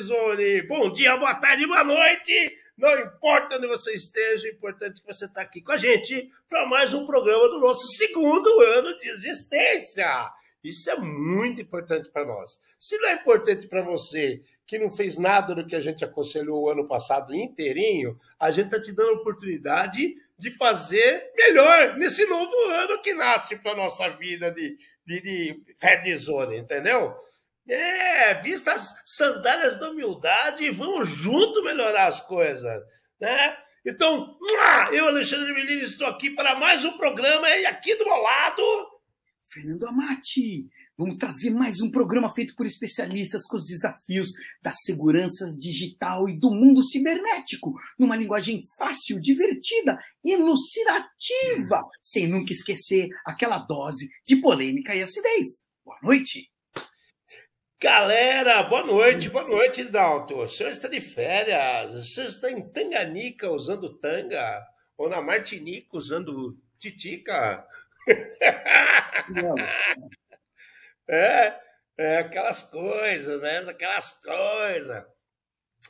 Zone! Bom dia, boa tarde, boa noite! Não importa onde você esteja, é importante que você está aqui com a gente para mais um programa do nosso segundo ano de existência. Isso é muito importante para nós. Se não é importante para você, que não fez nada do que a gente aconselhou o ano passado inteirinho, a gente está te dando a oportunidade de fazer melhor nesse novo ano que nasce para nossa vida de, de, de Red Zone, entendeu? É, vista as sandálias da humildade e vamos junto melhorar as coisas, né? Então, eu, Alexandre Melini, estou aqui para mais um programa e aqui do meu lado... Fernando Amati, vamos trazer mais um programa feito por especialistas com os desafios da segurança digital e do mundo cibernético, numa linguagem fácil, divertida, elucidativa, sem nunca esquecer aquela dose de polêmica e acidez. Boa noite! Galera, boa noite, boa noite, Dalton. O senhor está de férias, o senhor está em Tanganica usando tanga, ou na Martinica usando titica. é, é, aquelas coisas, né? Aquelas coisas.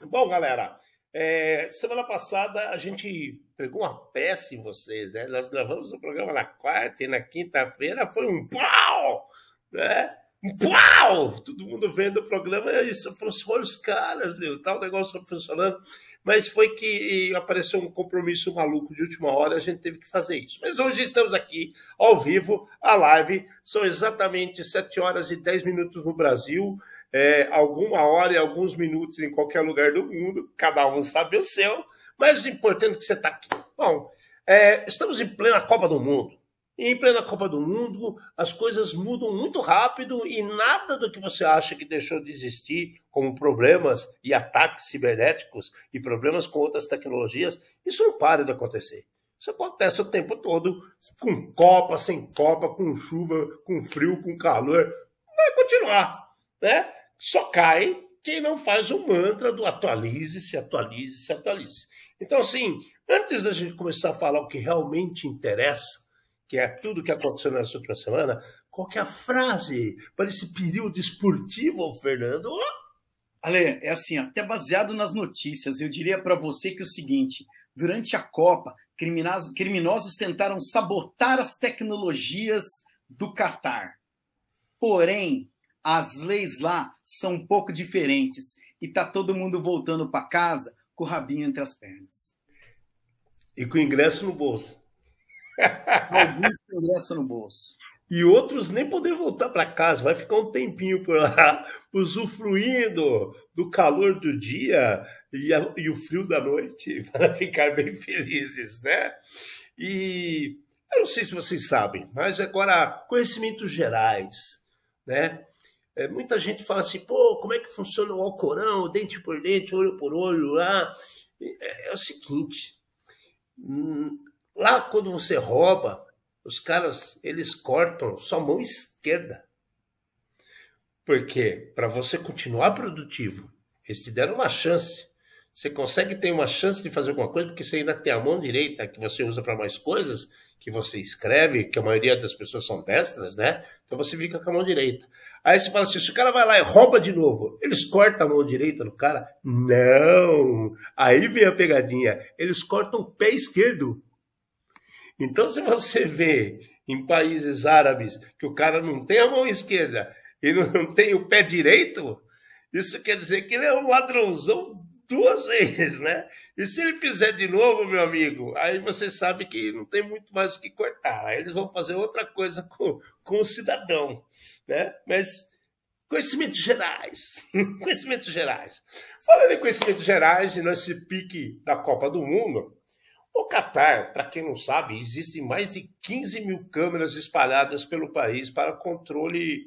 Bom, galera, é, semana passada a gente pegou uma peça em vocês, né? Nós gravamos o programa na quarta e na quinta-feira foi um pau, né? Uau! Todo mundo vendo o programa, isso, olha os caras, tá o negócio funcionando. Mas foi que apareceu um compromisso maluco de última hora, a gente teve que fazer isso. Mas hoje estamos aqui, ao vivo, a live. São exatamente 7 horas e 10 minutos no Brasil, é, alguma hora e alguns minutos em qualquer lugar do mundo, cada um sabe o seu. Mas o importante é que você está aqui. Bom, é, estamos em plena Copa do Mundo. Em plena Copa do Mundo, as coisas mudam muito rápido e nada do que você acha que deixou de existir, como problemas e ataques cibernéticos e problemas com outras tecnologias, isso não para de acontecer. Isso acontece o tempo todo, com Copa, sem Copa, com chuva, com frio, com calor. Vai continuar, né? Só cai quem não faz o mantra do atualize-se, atualize-se, atualize. Então, assim, antes da gente começar a falar o que realmente interessa, que é tudo que aconteceu nessa última semana, qual que é a frase para esse período esportivo, Fernando? Ale, é assim, até baseado nas notícias, eu diria para você que é o seguinte: durante a Copa, criminosos, tentaram sabotar as tecnologias do Catar. Porém, as leis lá são um pouco diferentes e tá todo mundo voltando para casa com o rabinho entre as pernas. E com o ingresso no bolso. Alguns com ingresso no bolso. E outros nem poder voltar para casa, vai ficar um tempinho por lá, usufruindo do calor do dia e, a, e o frio da noite, para ficar bem felizes, né? E eu não sei se vocês sabem, mas agora, conhecimentos gerais, né? É, muita gente fala assim, pô, como é que funciona o Alcorão, dente por dente, olho por olho lá? É, é o seguinte, hum, Lá, quando você rouba, os caras eles cortam sua mão esquerda. Porque para você continuar produtivo, eles te deram uma chance. Você consegue ter uma chance de fazer alguma coisa porque você ainda tem a mão direita que você usa para mais coisas, que você escreve, que a maioria das pessoas são destras, né? Então você fica com a mão direita. Aí você fala assim: se o cara vai lá e rouba de novo, eles cortam a mão direita do cara? Não! Aí vem a pegadinha. Eles cortam o pé esquerdo. Então, se você vê em países árabes que o cara não tem a mão esquerda e não tem o pé direito, isso quer dizer que ele é um ladrãozão duas vezes, né? E se ele fizer de novo, meu amigo, aí você sabe que não tem muito mais o que cortar. Aí eles vão fazer outra coisa com, com o cidadão, né? Mas conhecimentos gerais, conhecimentos gerais. Falando em conhecimentos gerais nesse pique da Copa do Mundo, o Catar, para quem não sabe, existem mais de 15 mil câmeras espalhadas pelo país para controle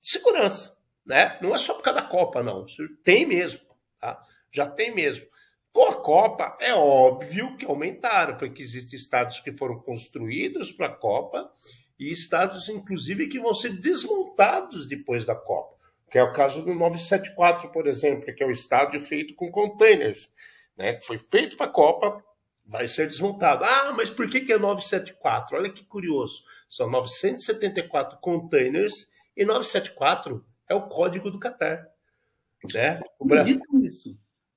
de segurança. Né? Não é só por causa da Copa, não. Tem mesmo. Tá? Já tem mesmo. Com a Copa, é óbvio que aumentaram, porque existem estados que foram construídos para a Copa e estados, inclusive, que vão ser desmontados depois da Copa. Que é o caso do 974, por exemplo, que é o estádio feito com containers. Né? Foi feito para a Copa, vai ser desmontado. Ah, mas por que, que é 974? Olha que curioso. São 974 containers E 974 é o código do Qatar. Né? O Brasil,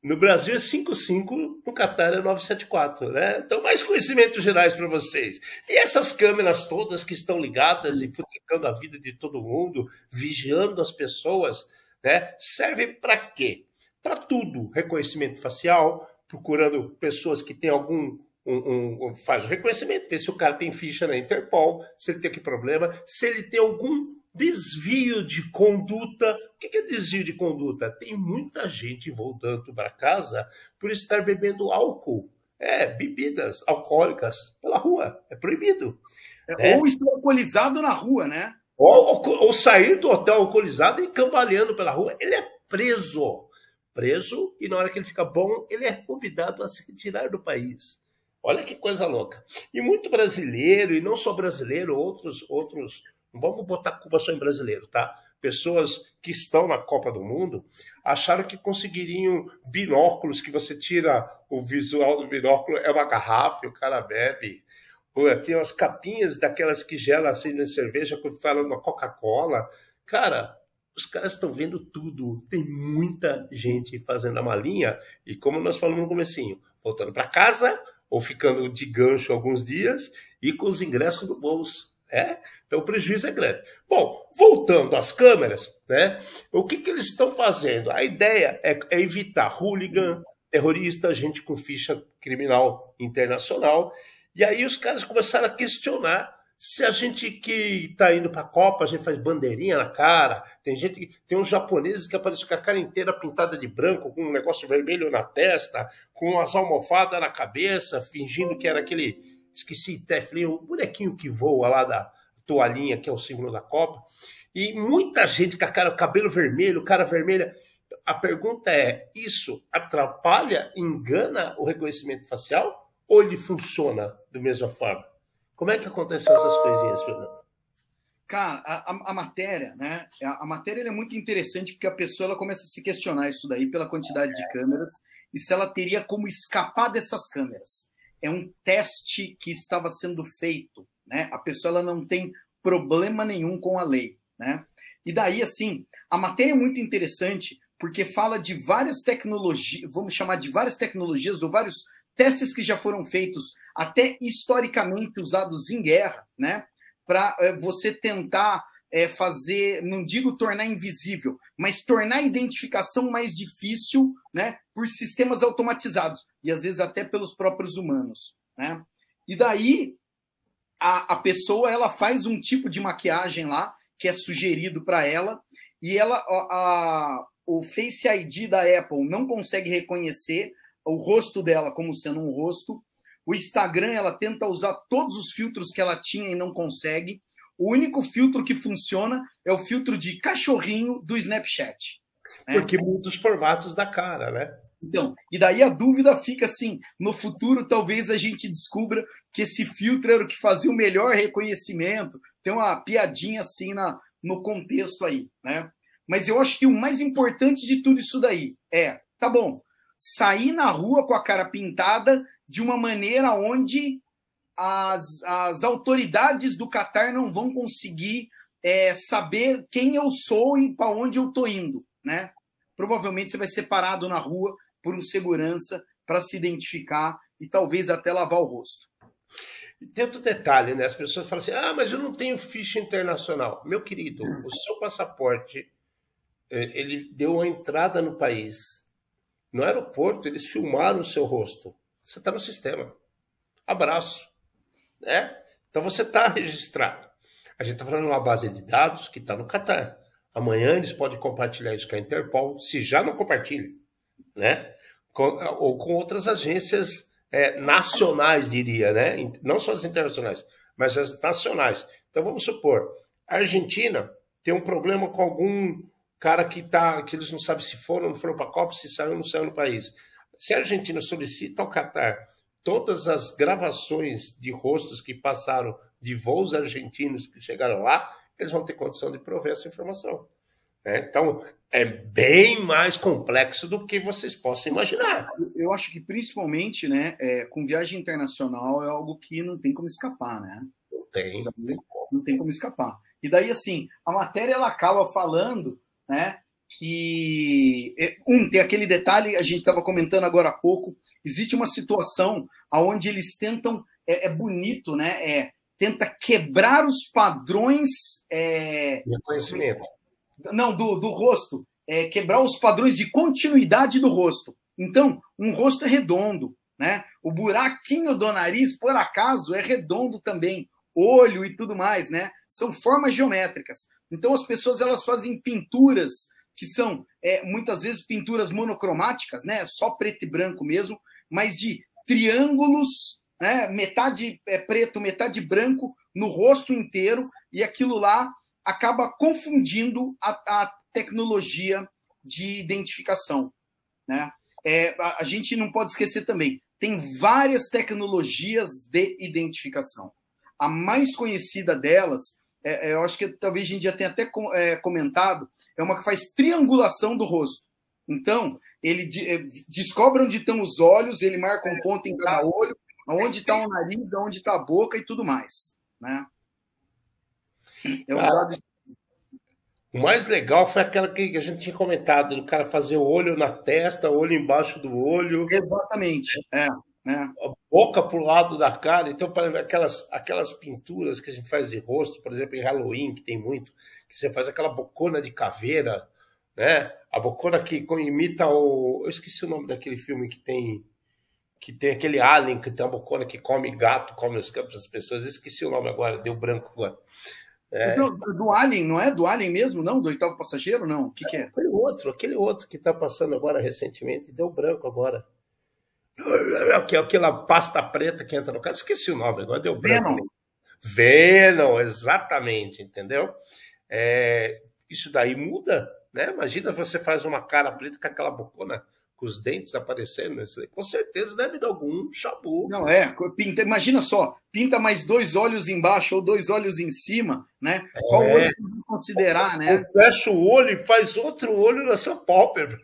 no Brasil é 55, no Qatar é 974. Né? Então, mais conhecimentos gerais para vocês. E essas câmeras todas que estão ligadas e futricando a vida de todo mundo, vigiando as pessoas, né? servem para quê? Para tudo. Reconhecimento facial, procurando pessoas que têm algum um, um, faz o reconhecimento, vê se o cara tem ficha na Interpol, se ele tem que problema, se ele tem algum desvio de conduta. O que é desvio de conduta? Tem muita gente voltando para casa por estar bebendo álcool. É, bebidas alcoólicas pela rua. É proibido. É, é. Ou estar alcoolizado na rua, né? Ou, ou, sair do hotel alcoolizado e cambaleando pela rua. Ele é preso. Preso, e na hora que ele fica bom, ele é convidado a se retirar do país. Olha que coisa louca. E muito brasileiro, e não só brasileiro, outros, outros, vamos botar culpa só em brasileiro, tá? Pessoas que estão na Copa do Mundo acharam que conseguiriam binóculos, que você tira o visual do binóculo, é uma garrafa e o cara bebe. Tem umas capinhas daquelas que gelam assim na cerveja, quando fala uma Coca-Cola. Cara, os caras estão vendo tudo. Tem muita gente fazendo a malinha. E como nós falamos no comecinho, voltando para casa, ou ficando de gancho alguns dias e com os ingressos no bolso. Né? Então o prejuízo é grande. Bom, voltando às câmeras, né? o que, que eles estão fazendo? A ideia é, é evitar hooligan, terrorista, gente com ficha criminal internacional. E aí os caras começaram a questionar se a gente que está indo para a Copa, a gente faz bandeirinha na cara, tem gente que tem uns japoneses que aparecem com a cara inteira pintada de branco, com um negócio vermelho na testa, com umas almofadas na cabeça, fingindo que era aquele, esqueci, Teflin, o bonequinho que voa lá da toalhinha, que é o símbolo da Copa. E muita gente com a cara, cabelo vermelho, cara vermelha. A pergunta é: isso atrapalha, engana o reconhecimento facial? Ou ele funciona da mesma forma? Como é que aconteceu essas coisinhas, Fernando? Cara, a, a, matéria, né? A, matéria é muito interessante porque a pessoa ela começa a se questionar isso daí pela quantidade de câmeras e se ela teria como escapar dessas câmeras. É um teste que estava sendo feito, né? A pessoa ela não tem problema nenhum com a lei, né? E daí, assim, a matéria é muito interessante porque fala de várias tecnologias, vamos chamar de várias tecnologias ou vários testes que já foram feitos até historicamente usados em guerra, né? Para é, você tentar é, fazer, não digo tornar invisível, mas tornar a identificação mais difícil, né? Por sistemas automatizados e às vezes até pelos próprios humanos, né? E daí a, a pessoa ela faz um tipo de maquiagem lá que é sugerido para ela e ela a, a, o Face ID da Apple não consegue reconhecer o rosto dela como sendo um rosto o Instagram, ela tenta usar todos os filtros que ela tinha e não consegue. O único filtro que funciona é o filtro de cachorrinho do Snapchat. Né? Porque muitos formatos da cara, né? Então, e daí a dúvida fica assim: no futuro talvez a gente descubra que esse filtro era o que fazia o melhor reconhecimento. Tem uma piadinha assim na, no contexto aí, né? Mas eu acho que o mais importante de tudo isso daí é, tá bom, sair na rua com a cara pintada de uma maneira onde as, as autoridades do Catar não vão conseguir é, saber quem eu sou e para onde eu estou indo, né? Provavelmente você vai ser parado na rua por um segurança para se identificar e talvez até lavar o rosto. Tem outro detalhe, né? As pessoas falam assim: ah, mas eu não tenho ficha internacional. Meu querido, o seu passaporte é, ele deu uma entrada no país. No aeroporto, eles filmaram o seu rosto. Você está no sistema. Abraço. Né? Então você está registrado. A gente está falando de uma base de dados que está no Qatar. Amanhã eles podem compartilhar isso com a Interpol, se já não compartilha, né? Com, ou com outras agências é, nacionais, diria, né? Não só as internacionais, mas as nacionais. Então vamos supor, a Argentina tem um problema com algum cara que tá, que eles não sabem se foram ou não foram para a Copa, se saiu ou não saiu no país. Se a Argentina solicita ao Catar todas as gravações de rostos que passaram de voos argentinos que chegaram lá, eles vão ter condição de prover essa informação. Né? Então, é bem mais complexo do que vocês possam imaginar. Eu acho que, principalmente, né, é, com viagem internacional, é algo que não tem como escapar, né? Não tem. Não tem como escapar. E daí, assim, a matéria ela acaba falando, né, que é, um tem aquele detalhe a gente estava comentando agora há pouco existe uma situação aonde eles tentam é, é bonito né? É tenta quebrar os padrões é, conhecimento. Não do, do rosto. É, quebrar os padrões de continuidade do rosto. Então um rosto é redondo né? O buraquinho do nariz por acaso é redondo também. Olho e tudo mais né? São formas geométricas então as pessoas elas fazem pinturas que são é, muitas vezes pinturas monocromáticas, né, só preto e branco mesmo, mas de triângulos, né, metade é preto, metade branco no rosto inteiro, e aquilo lá acaba confundindo a, a tecnologia de identificação. Né? É, a, a gente não pode esquecer também, tem várias tecnologias de identificação. A mais conhecida delas é, é, eu acho que talvez a gente já tenha até é, comentado, é uma que faz triangulação do rosto. Então, ele de, é, descobre onde estão os olhos, ele marca um ponto em cada olho, onde está o nariz, onde está a boca e tudo mais. Né? É um ah, o mais legal foi aquela que a gente tinha comentado, do cara fazer o olho na testa, olho embaixo do olho. Exatamente, é. É. boca para o lado da cara. Então, aquelas, aquelas pinturas que a gente faz de rosto, por exemplo, em Halloween, que tem muito, que você faz aquela bocona de caveira, né? A bocona que imita o. Eu esqueci o nome daquele filme que tem. Que tem aquele alien que tem a bocona que come gato, come os campos das pessoas. Eu esqueci o nome agora, deu branco agora. É. Do, do, Alien, não é? Do Alien mesmo, não? Do oitavo passageiro, não? O que, que é? Aquele outro, aquele outro que está passando agora recentemente, deu branco agora. Aquela pasta preta que entra no carro. Esqueci o nome, agora deu branco. Venom. Venom, exatamente, entendeu? É, isso daí muda, né? Imagina você faz uma cara preta com aquela bocona com os dentes aparecendo, com certeza deve dar algum chabu. Não, é, pinta, imagina só, pinta mais dois olhos embaixo ou dois olhos em cima, né? É. Qual olho considerar, né? Fecha o olho e faz outro olho na sua pálpebra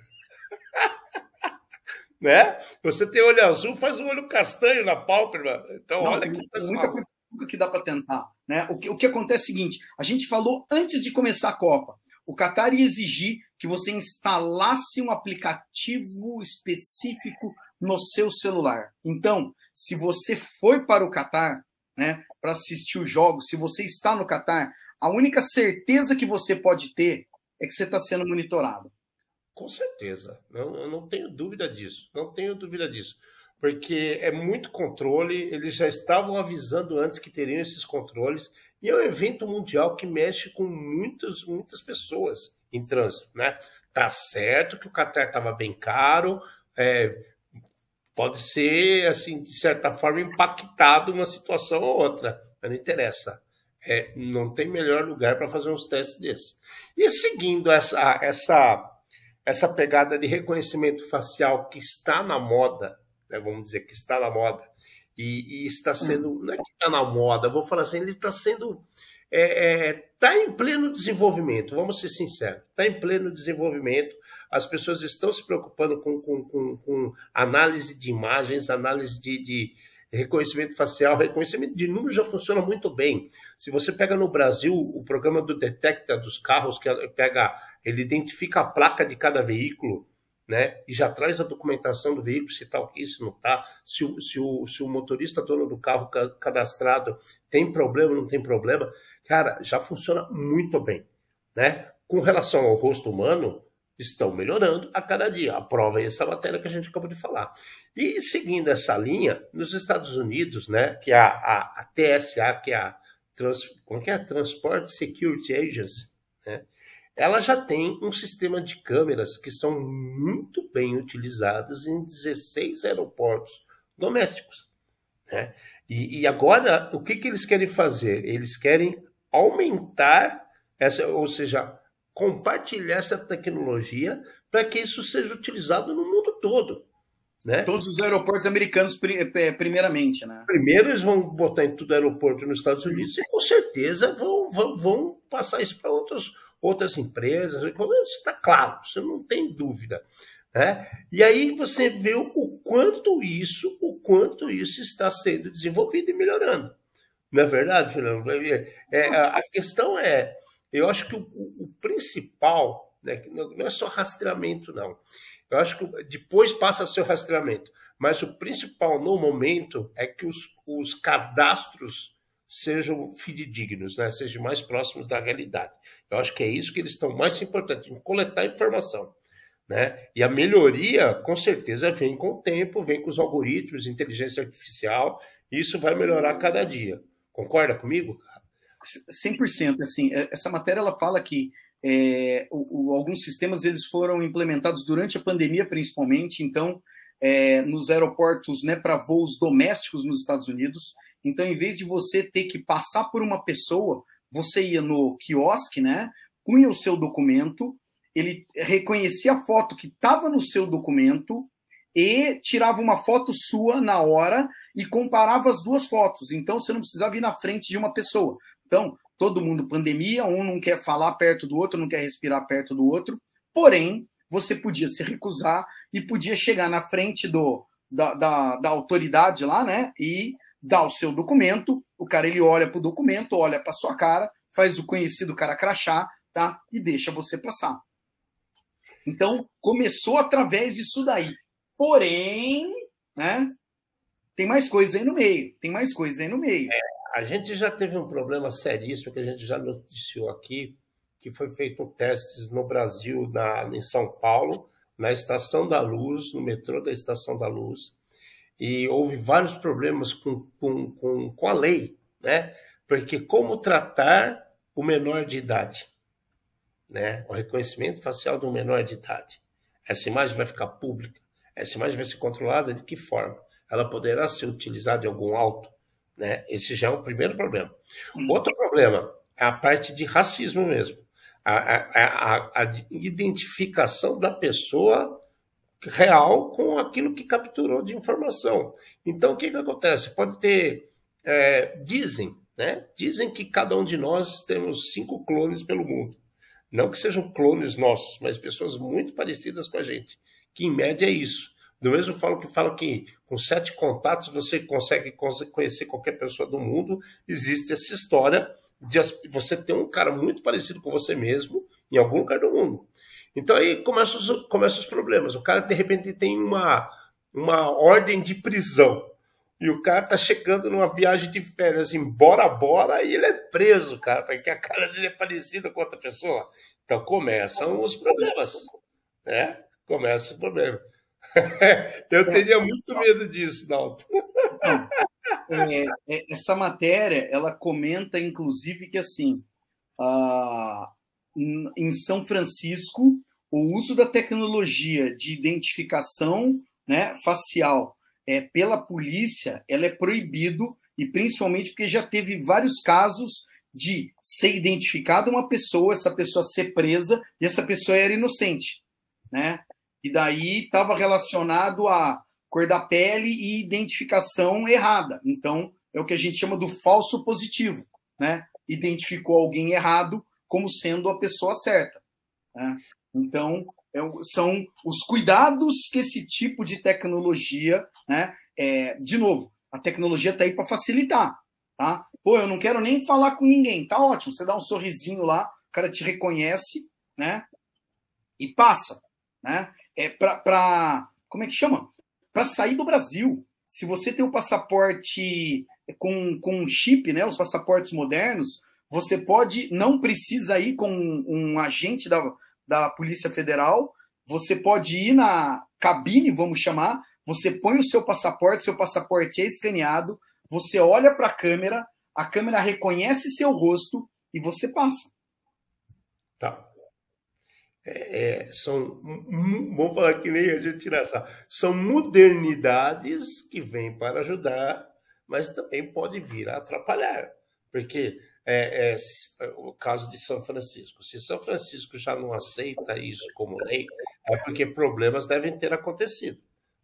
né? Você tem olho azul, faz um olho castanho na pálpebra. Então, Não, olha que coisa muita coisa que dá para tentar, né? O que, o que acontece é o seguinte: a gente falou antes de começar a Copa, o Qatar ia exigir que você instalasse um aplicativo específico no seu celular. Então, se você foi para o Qatar, né, para assistir os jogos, se você está no Qatar, a única certeza que você pode ter é que você está sendo monitorado. Com certeza, não, eu não tenho dúvida disso, não tenho dúvida disso, porque é muito controle, eles já estavam avisando antes que teriam esses controles, e é um evento mundial que mexe com muitas, muitas pessoas em trânsito, né? Tá certo que o Qatar estava bem caro, é, pode ser, assim, de certa forma, impactado uma situação ou outra, mas não interessa. É, não tem melhor lugar para fazer uns testes desses. E seguindo essa, essa essa pegada de reconhecimento facial que está na moda, né, vamos dizer que está na moda, e, e está sendo, não é que está na moda, vou falar assim, ele está sendo, está é, é, tá em pleno desenvolvimento, vamos ser sinceros, está em pleno desenvolvimento, as pessoas estão se preocupando com, com, com, com análise de imagens, análise de, de reconhecimento facial, reconhecimento de número já funciona muito bem. Se você pega no Brasil o programa do Detecta dos carros, que pega, ele identifica a placa de cada veículo, né? E já traz a documentação do veículo, se está aqui, se não está, se o, se, o, se o motorista dono do carro cadastrado tem problema, não tem problema. Cara, já funciona muito bem, né? Com relação ao rosto humano, estão melhorando a cada dia. A prova é essa matéria que a gente acabou de falar. E seguindo essa linha, nos Estados Unidos, né, que é a, a, a TSA, que é a, Trans, como que é? Transport Security Agency, né, ela já tem um sistema de câmeras que são muito bem utilizadas em 16 aeroportos domésticos. Né? E, e agora, o que, que eles querem fazer? Eles querem aumentar essa, ou seja, compartilhar essa tecnologia para que isso seja utilizado no mundo todo. Né? Todos os aeroportos americanos, é, primeiramente, né? Primeiro eles vão botar em todo aeroporto nos Estados Unidos e com certeza vão, vão, vão passar isso para outras empresas. Isso está claro, você não tem dúvida. Né? E aí você vê o quanto isso, o quanto isso está sendo desenvolvido e melhorando. Não é verdade, Fernando? É, é, a questão é, eu acho que o, o principal, né, não é só rastreamento, não. Eu acho que depois passa a ser o rastreamento, mas o principal no momento é que os, os cadastros sejam fidedignos, né? sejam mais próximos da realidade. Eu acho que é isso que eles estão mais importantes, em coletar informação. Né? E a melhoria, com certeza, vem com o tempo, vem com os algoritmos, inteligência artificial, isso vai melhorar cada dia. Concorda comigo? 100%. Assim, é, essa matéria ela fala que é, o, o, alguns sistemas eles foram implementados durante a pandemia, principalmente, então, é, nos aeroportos né, para voos domésticos nos Estados Unidos. Então, em vez de você ter que passar por uma pessoa, você ia no quiosque, né, punha o seu documento, ele reconhecia a foto que estava no seu documento e tirava uma foto sua na hora e comparava as duas fotos. Então você não precisava ir na frente de uma pessoa. Então, todo mundo pandemia, um não quer falar perto do outro, não quer respirar perto do outro. Porém, você podia se recusar e podia chegar na frente do, da, da, da autoridade lá, né? E dar o seu documento. O cara ele olha para o documento, olha para sua cara, faz o conhecido cara crachá, tá? E deixa você passar. Então, começou através disso daí. Porém, né? Tem mais coisa aí no meio. Tem mais coisa aí no meio. É, a gente já teve um problema seríssimo que a gente já noticiou aqui, que foi feito testes no Brasil, na, em São Paulo, na Estação da Luz, no metrô da Estação da Luz, e houve vários problemas com, com, com, com a lei, né? Porque como tratar o menor de idade? né, o reconhecimento facial do menor de idade. Essa imagem vai ficar pública. Essa imagem vai ser controlada de que forma? Ela poderá ser utilizada em algum auto? Né? Esse já é o primeiro problema. Hum. Outro problema é a parte de racismo mesmo. A, a, a, a identificação da pessoa real com aquilo que capturou de informação. Então, o que, que acontece? Pode ter. É, dizem, né? Dizem que cada um de nós temos cinco clones pelo mundo. Não que sejam clones nossos, mas pessoas muito parecidas com a gente, que em média é isso. Do mesmo falo que falo que com sete contatos você consegue conhecer qualquer pessoa do mundo. Existe essa história de você ter um cara muito parecido com você mesmo em algum lugar do mundo. Então aí começam os, começam os problemas. O cara de repente tem uma, uma ordem de prisão e o cara tá chegando numa viagem de férias em Bora Bora e ele é preso, cara, porque a cara dele é parecida com outra pessoa. Então começam os problemas, né? Começa o problema. Eu teria muito medo disso, Dalton. É, é, essa matéria, ela comenta, inclusive, que assim, em São Francisco, o uso da tecnologia de identificação né, facial é, pela polícia, ela é proibido, e principalmente porque já teve vários casos de ser identificada uma pessoa, essa pessoa ser presa, e essa pessoa era inocente, né? E daí estava relacionado a cor da pele e identificação errada. Então, é o que a gente chama do falso positivo, né? Identificou alguém errado como sendo a pessoa certa. Né? Então, é, são os cuidados que esse tipo de tecnologia, né? É, de novo, a tecnologia está aí para facilitar, tá? Pô, eu não quero nem falar com ninguém, tá ótimo. Você dá um sorrisinho lá, o cara te reconhece, né? E passa, né? É para como é que chama? Para sair do Brasil. Se você tem o um passaporte com, com chip, né? Os passaportes modernos, você pode, não precisa ir com um, um agente da, da Polícia Federal, você pode ir na cabine, vamos chamar, você põe o seu passaporte, seu passaporte é escaneado, você olha para a câmera, a câmera reconhece seu rosto e você passa. Tá. É, é, são, vamos falar que nem a gente tira essa, são modernidades que vêm para ajudar, mas também pode vir a atrapalhar, porque é, é, o caso de São Francisco. Se São Francisco já não aceita isso como lei, é porque problemas devem ter acontecido,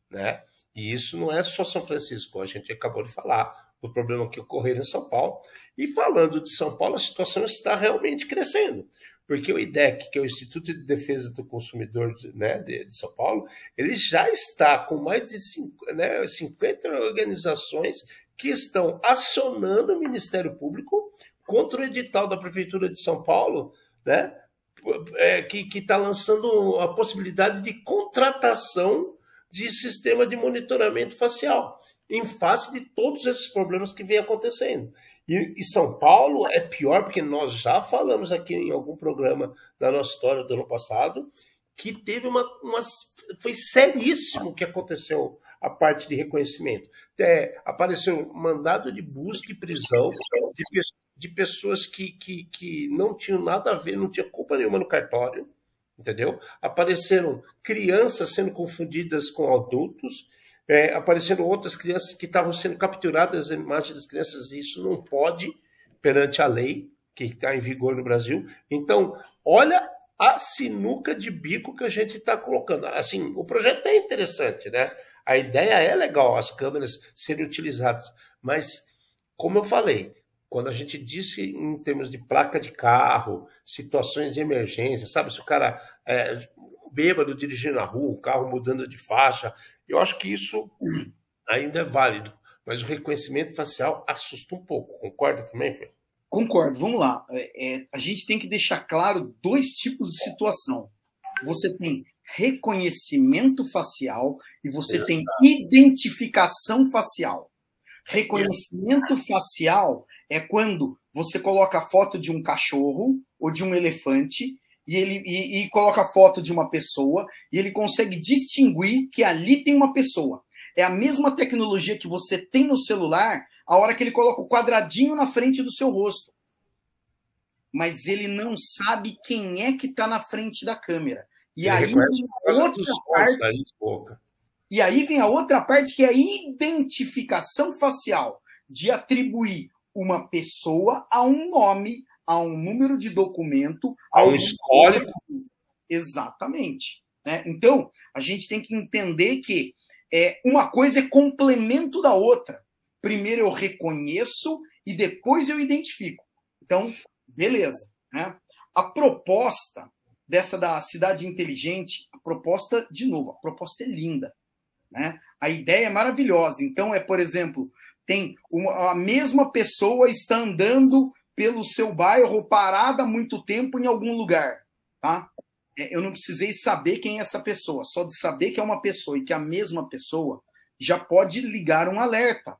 né? E isso não é só São Francisco, a gente acabou de falar do problema que ocorreu em São Paulo. E falando de São Paulo, a situação está realmente crescendo, Porque o IDEC, que é o Instituto de Defesa do Consumidor né, de, São Paulo, ele já está com mais de cinco, né, 50 organizações que estão acionando o Ministério Público contra o edital da Prefeitura de São Paulo, né, é, que está lançando a possibilidade de contratação de sistema de monitoramento facial, em face de todos esses problemas que vem acontecendo. E, e, São Paulo é pior, porque nós já falamos aqui em algum programa da nossa história do ano passado, que teve uma. uma foi seríssimo o que aconteceu a parte de reconhecimento. É, apareceu mandado de busca e prisão de, de pessoas que, que, que não tinham nada a ver, não tinha culpa nenhuma no cartório, entendeu? Apareceram crianças sendo confundidas com adultos, é, apareceram outras crianças que estavam sendo capturadas, as imagens das crianças, e isso não pode perante a lei que está em vigor no Brasil. Então, olha a sinuca de bico que a gente está colocando. Assim, o projeto é interessante, né? A ideia é legal, as câmeras serem utilizadas, mas, como eu falei, quando a gente diz em termos de placa de carro, situações de emergência, sabe? Se o cara é bêbado dirigindo na rua, o carro mudando de faixa, eu acho que isso ainda é válido. Mas o reconhecimento facial assusta um pouco. Concorda também, Fê? Concordo. Vamos lá. É, é, a gente tem que deixar claro dois tipos de situação. Você tem reconhecimento facial e você Exato. tem identificação facial. Reconhecimento facial é quando você coloca a foto de um cachorro ou de um elefante e ele e, e coloca a foto de uma pessoa e ele consegue distinguir que ali tem uma pessoa. É a mesma tecnologia que você tem no celular a hora que ele coloca o quadradinho na frente do seu rosto. Mas ele não sabe quem é que está na frente da câmera. E ele aí outra parte, e aí vem a outra parte que é a identificação facial, de atribuir uma pessoa a um nome, a um número de documento, a um histórico. Exatamente. Né? Então, a gente tem que entender que é, uma coisa é complemento da outra. Primeiro eu reconheço e depois eu identifico. Então, beleza. Né? A proposta dessa da cidade inteligente, a proposta, de novo, a proposta é linda. Né? A ideia é maravilhosa. Então, é, por exemplo, tem uma, a mesma pessoa está andando pelo seu bairro parada há muito tempo em algum lugar. Tá? É, eu não precisei saber quem é essa pessoa, só de saber que é uma pessoa e que é a mesma pessoa já pode ligar um alerta.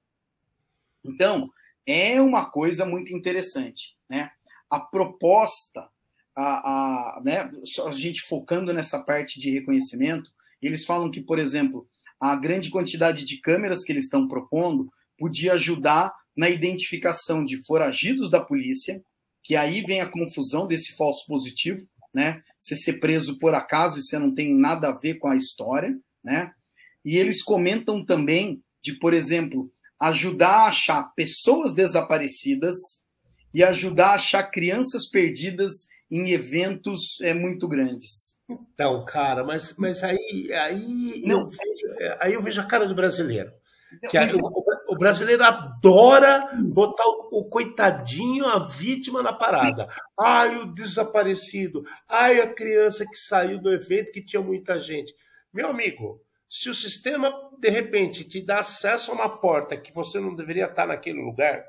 Então, é uma coisa muito interessante. Né? A proposta, a, a, né, a gente focando nessa parte de reconhecimento, eles falam que, por exemplo, a grande quantidade de câmeras que eles estão propondo podia ajudar na identificação de foragidos da polícia, que aí vem a confusão desse falso positivo, né? Você ser preso por acaso e você não tem nada a ver com a história, né? E eles comentam também de, por exemplo, ajudar a achar pessoas desaparecidas e ajudar a achar crianças perdidas em eventos é, muito grandes. Então, cara, mas, mas aí, aí, eu vejo, aí eu vejo a cara do brasileiro. Que a, o, o, brasileiro adora botar o, o, coitadinho, a vítima na parada. Ai, o desaparecido. Ai, a criança que saiu do evento que tinha muita gente. Meu amigo, se o sistema, de repente, te dá acesso a uma porta que você não deveria estar naquele lugar,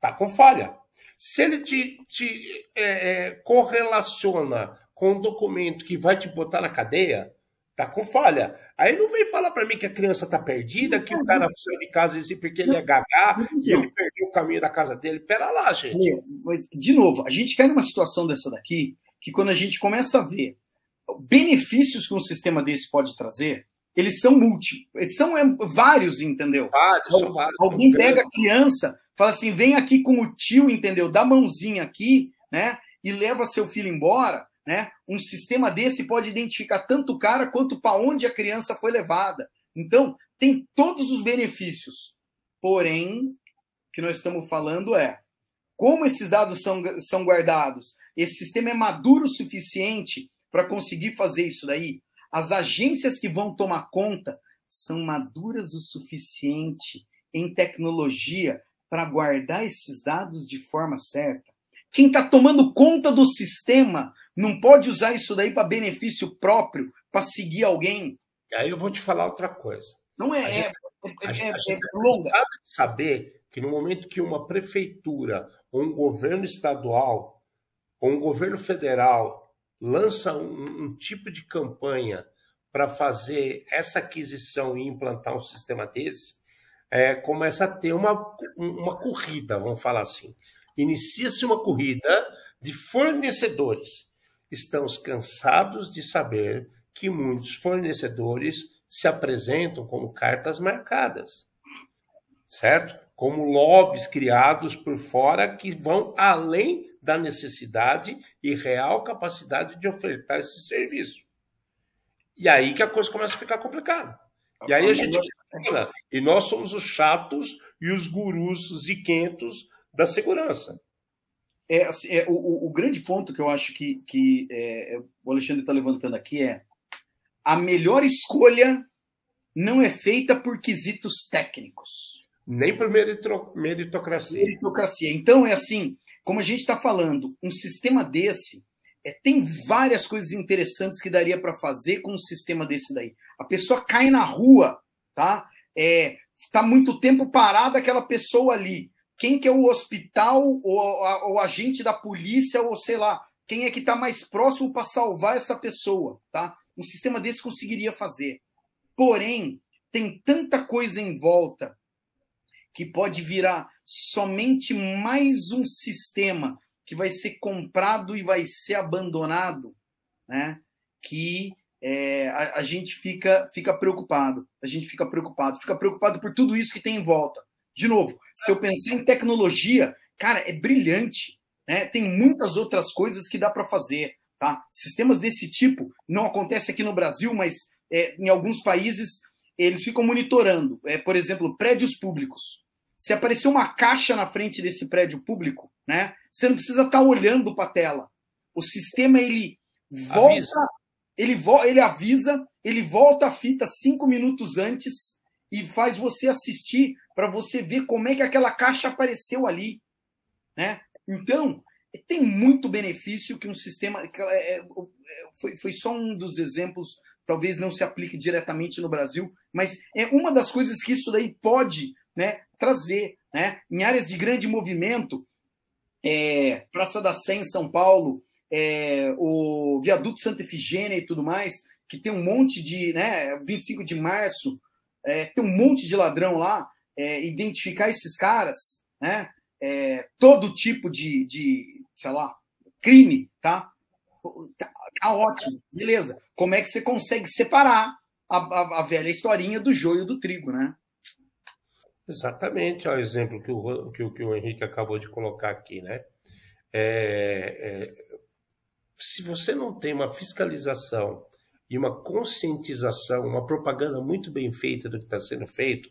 tá com falha. Se ele te, te é, é, correlaciona com um documento que vai te botar na cadeia, tá com falha. Aí não vem falar para mim que a criança tá perdida, que o cara saiu de casa porque ele é gagá e ele perdeu o caminho da casa dele. Pera lá, gente. Mas, de novo, a gente cai numa situação dessa daqui que quando a gente começa a ver benefícios que um sistema desse pode trazer, eles são multi, eles são é, vários, entendeu? Vários, são vários. Alguém pega a criança, fala assim, vem aqui com o tio, entendeu? Dá mãozinha aqui, né? E leva seu filho embora. Né? Um sistema desse pode identificar tanto o cara quanto para onde a criança foi levada. Então, tem todos os benefícios. Porém, o que nós estamos falando é como esses dados são, são guardados. Esse sistema é maduro o suficiente para conseguir fazer isso daí. As agências que vão tomar conta são maduras o suficiente em tecnologia para guardar esses dados de forma certa. Quem está tomando conta do sistema não pode usar isso daí para benefício próprio, para seguir alguém. Aí eu vou te falar outra coisa. Não é, é, A é, gente é, é longa. sabe de saber que no momento que uma prefeitura, ou um governo estadual, ou um governo federal lança um, um tipo de campanha para fazer essa aquisição e implantar um sistema desse, é, começa a ter uma, uma corrida, vamos falar assim. Inicia-se uma corrida de fornecedores. Estamos cansados de saber que muitos fornecedores se apresentam como cartas marcadas, certo? Como lobbies criados por fora que vão além da necessidade e real capacidade de ofertar esse serviço. E aí que a coisa começa a ficar complicada. E aí a gente e nós somos os chatos e os gurus ziquentos da segurança. É, assim, é, o, o, grande ponto que eu acho que, que é, o Alexandre está levantando aqui é a melhor escolha não é feita por quesitos técnicos. Nem por meritocracia. Meritocracia. Então, é assim, como a gente está falando, um sistema desse é, tem várias coisas interessantes que daria para fazer com um sistema desse daí. A pessoa cai na rua, tá? É, tá muito tempo parada aquela pessoa ali. Quem que é o hospital ou o agente da polícia ou sei lá, quem é que está mais próximo para salvar essa pessoa, tá? Um sistema desse conseguiria fazer. Porém, tem tanta coisa em volta que pode virar somente mais um sistema que vai ser comprado e vai ser abandonado, né? Que é, a, a, gente fica, fica preocupado. A gente fica preocupado. Fica preocupado por tudo isso que tem em volta. De novo, se eu pensar em tecnologia, cara, é brilhante. Né? Tem muitas outras coisas que dá para fazer. Tá? Sistemas desse tipo não acontece aqui no Brasil, mas é, em alguns países eles ficam monitorando. É, por exemplo, prédios públicos. Se aparecer uma caixa na frente desse prédio público, né, você não precisa estar tá olhando para a tela. O sistema ele volta, avisa. ele, vo ele avisa, ele volta a fita cinco minutos antes e faz você assistir para você ver como é que aquela caixa apareceu ali, né? Então tem muito benefício que um sistema. É, é, foi, foi só um dos exemplos, talvez não se aplique diretamente no Brasil, mas é uma das coisas que isso daí pode né, trazer. Né? Em áreas de grande movimento, é, Praça da Sé em São Paulo, é, o Viaduto Santa Efigênia e tudo mais, que tem um monte de. Né, 25 de março, é, tem um monte de ladrão lá, é, identificar esses caras, né? É, todo tipo de, de, sei lá, crime, tá? tá? Tá, ótimo, beleza. Como é que você consegue separar a, a, a velha historinha do joio do trigo, né? Exatamente, é o exemplo que o, que, que o Henrique acabou de colocar aqui, né? É, é, se você não tem uma fiscalização e uma conscientização, uma propaganda muito bem feita do que está sendo feito,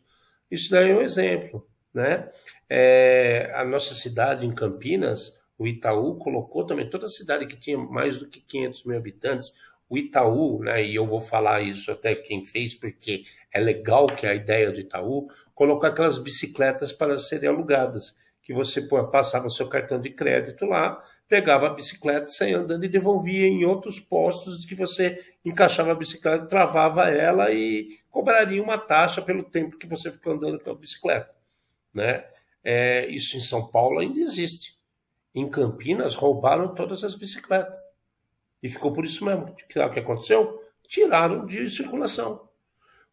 isso daí é um exemplo. Né? É, a nossa cidade em Campinas, o Itaú colocou também, toda cidade que tinha mais do que 500 mil habitantes, o Itaú, né, e eu vou falar isso até quem fez, porque é legal que a ideia do Itaú, colocou aquelas bicicletas para serem alugadas, que você passava seu cartão de crédito lá, pegava a bicicleta, saía andando e devolvia em outros postos que você encaixava a bicicleta, travava ela e cobraria uma taxa pelo tempo que você ficou andando com a bicicleta. Né? É, isso em São Paulo ainda existe. Em Campinas roubaram todas as bicicletas. E ficou por isso mesmo. O que aconteceu? Tiraram de circulação.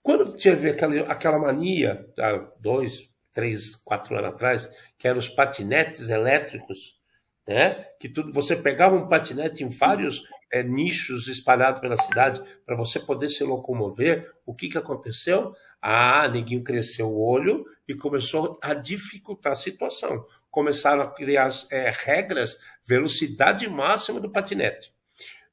Quando teve aquela, aquela mania, há dois, três, quatro anos atrás, que eram os patinetes elétricos, né? que tudo, você pegava um patinete em vários é, nichos espalhados pela cidade para você poder se locomover, o que, que aconteceu? Ah, neguinho cresceu o olho e começou a dificultar a situação. Começaram a criar é, regras, velocidade máxima do patinete.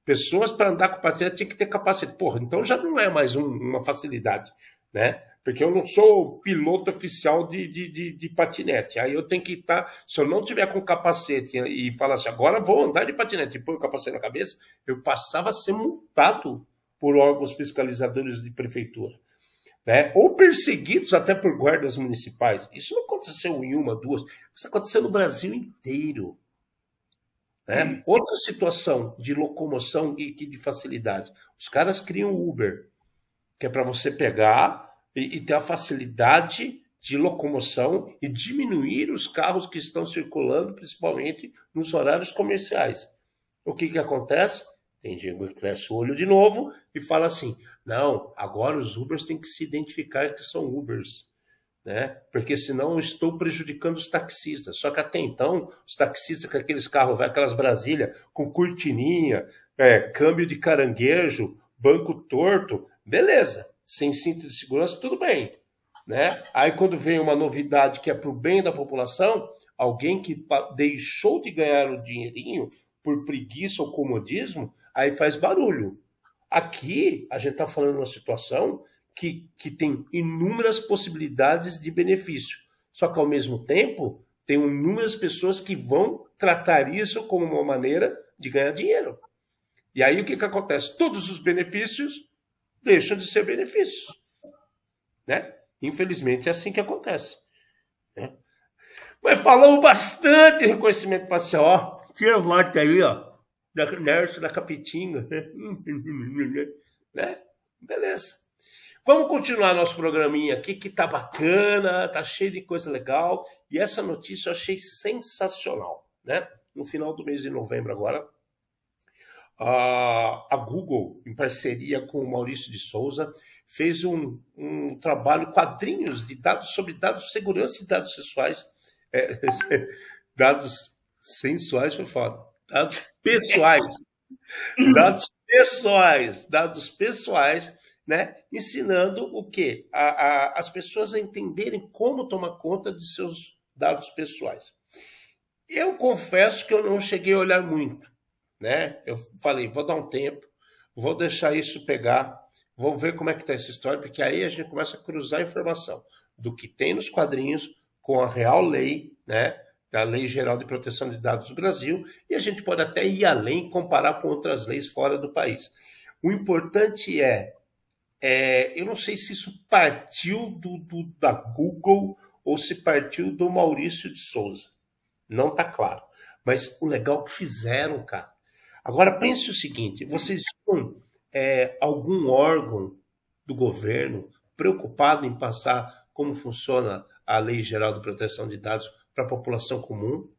Pessoas para andar com patinete tinham que ter capacidade. Porra, então já não é mais um, uma facilidade, né? Porque eu não sou piloto oficial de, de, de, de patinete. Aí eu tenho que estar. Tá, se eu não tiver com capacete e falar assim, agora vou andar de patinete e pôr o capacete na cabeça, eu passava a ser multado por órgãos fiscalizadores de prefeitura. Né? Ou perseguidos até por guardas municipais. Isso não aconteceu em uma, duas. Isso aconteceu no Brasil inteiro. Né? Outra situação de locomoção e de facilidade. Os caras criam Uber, que é para você pegar e, e ter a facilidade de locomoção e diminuir os carros que estão circulando, principalmente nos horários comerciais. O que, que acontece? Tem gente que cresce o olho de novo e fala assim: não, agora os Ubers têm que se identificar que são Ubers. Né? Porque senão eu estou prejudicando os taxistas. Só que até então, os taxistas com aqueles carros, aquelas Brasília com cortininha, é, câmbio de caranguejo, banco torto, beleza. Sem cinto de segurança, tudo bem. Né? Aí quando vem uma novidade que é para o bem da população, alguém que deixou de ganhar o dinheirinho por preguiça ou comodismo, aí faz barulho. Aqui, a gente está falando de uma situação que, que tem inúmeras possibilidades de benefício. Só que, ao mesmo tempo, tem inúmeras pessoas que vão tratar isso como uma maneira de ganhar dinheiro. E aí o que, que acontece? Todos os benefícios deixam de ser benefícios. Né? Infelizmente é assim que acontece. Né? Mas falamos bastante reconhecimento facial. Ó, tira a voz aí, ó da Nerso, da Capitinga. né? Beleza. Vamos continuar nosso programinha aqui, que tá bacana, tá cheio de coisa legal. E essa notícia eu achei sensacional, né? No final do mês de novembro agora, a Google, em parceria com o Maurício de Souza, fez um, um trabalho, quadrinhos de dados sobre dados segurança e dados sexuais. É, dados sensuais foi foda dados pessoais. dados pessoais, dados pessoais, né? Ensinando o quê? A, a, as pessoas a entenderem como tomar conta de seus dados pessoais. Eu confesso que eu não cheguei a olhar muito, né? Eu falei, vou dar um tempo, vou deixar isso pegar, vou ver como é que está essa história, porque aí a gente começa a cruzar informação do que tem nos quadrinhos com a real lei, né? da Lei Geral de Proteção de Dados do Brasil, e a gente pode até ir além, comparar com outras leis fora do país. O importante é, é eu não sei se isso partiu do, do, da Google ou se partiu do Maurício de Souza. Não está claro. Mas o legal que fizeram, cara. Agora pense o seguinte: vocês têm é, algum órgão do governo preocupado em passar como funciona a Lei Geral de Proteção de Dados para a população comum.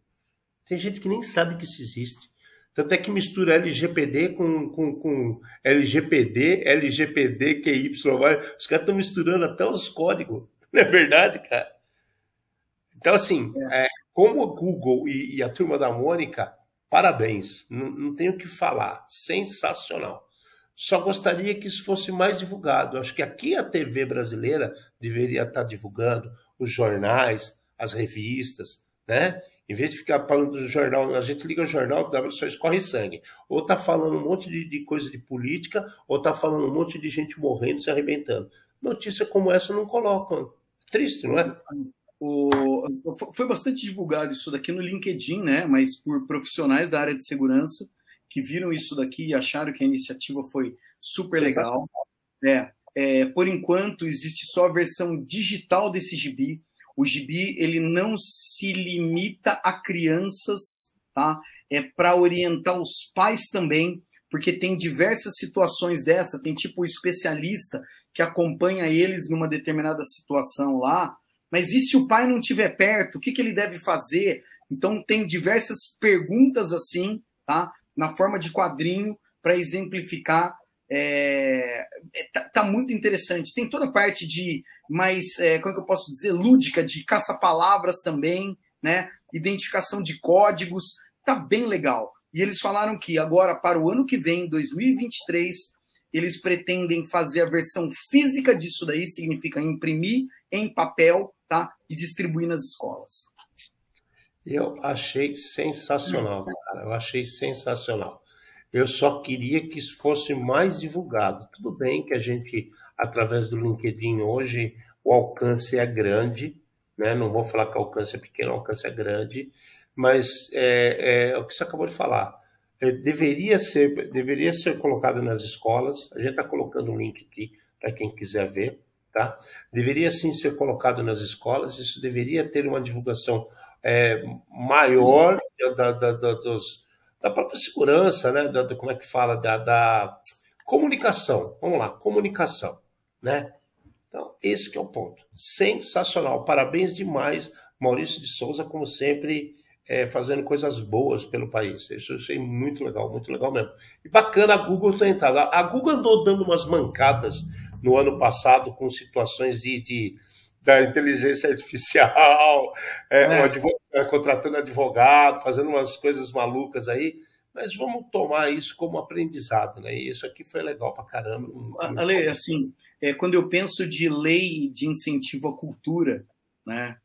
Tem gente que nem sabe que isso existe. Tanto é que mistura LGPD com, com, com LGPD, LGPD, QY. Os caras estão misturando até os códigos. Não é verdade, cara? Então, assim, é. É, como o Google e, e, a turma da Mônica, parabéns. Não, não tenho o que falar. Sensacional. Só gostaria que isso fosse mais divulgado. Acho que aqui a TV brasileira deveria estar divulgando, os jornais, as revistas, né? Em vez de ficar falando do jornal, a gente liga o jornal, só escorre sangue. Ou tá falando um monte de, de, coisa de política, ou tá falando um monte de gente morrendo, se arrebentando. Notícia como essa não colocam. Triste, não é? O, foi bastante divulgado isso daqui no LinkedIn, né? Mas por profissionais da área de segurança que viram isso daqui e acharam que a iniciativa foi super legal. É, é, por enquanto, existe só a versão digital desse gibi o gibi ele não se limita a crianças, tá? É para orientar os pais também, porque tem diversas situações dessa, tem tipo o especialista que acompanha eles numa determinada situação lá, mas e se o pai não estiver perto, o que, que ele deve fazer? Então tem diversas perguntas assim, tá? Na forma de quadrinho para exemplificar é, é, tá, tá, muito interessante. Tem toda a parte de mais, é, como é que eu posso dizer, lúdica, de caça-palavras também, né? Identificação de códigos, tá bem legal. E eles falaram que agora, para o ano que vem, 2023, eles pretendem fazer a versão física disso daí, significa imprimir em papel, tá? E distribuir nas escolas. Eu achei sensacional, cara. Eu achei sensacional. Eu só queria que isso fosse mais divulgado. Tudo bem que a gente, através do LinkedIn hoje, o alcance é grande, né? não vou falar que o alcance é pequeno, o alcance é grande, mas é, é o que você acabou de falar. É, deveria, ser, deveria ser colocado nas escolas, a gente está colocando um link aqui para quem quiser ver, tá? Deveria sim ser colocado nas escolas, isso deveria ter uma divulgação é, maior da, da, da, dos, da própria segurança, né? Da, como é que fala? Da, da comunicação. Vamos lá, comunicação, né? Então, esse que é o ponto. Sensacional. Parabéns demais, Maurício de Souza, como sempre, é, fazendo coisas boas pelo país. Isso eu achei muito legal, muito legal mesmo. E bacana a Google ter entrado. A Google andou dando umas mancadas no ano passado com situações de, de da inteligência artificial, é, é. Advogado, é, contratando advogado, fazendo umas coisas malucas aí. Mas vamos tomar isso como aprendizado, né? E isso aqui foi legal pra caramba. Ale, assim, é, quando eu penso de lei de incentivo à cultura, né?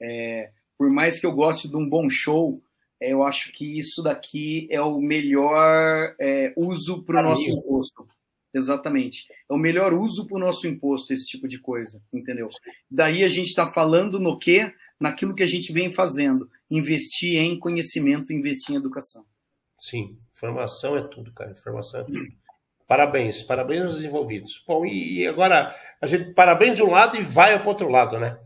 É, por mais que eu goste de um bom show, é, eu acho que isso daqui é o melhor é, uso para o nosso imposto. Exatamente. É o melhor uso para o nosso imposto, esse tipo de coisa, entendeu? Daí a gente está falando no quê? Naquilo que a gente vem fazendo. Investir em conhecimento, investir em educação. Sim, informação é tudo, cara. Informação é tudo. Parabéns, parabéns aos envolvidos. Bom, e agora, a gente parabéns de um lado e vai para o outro lado, né?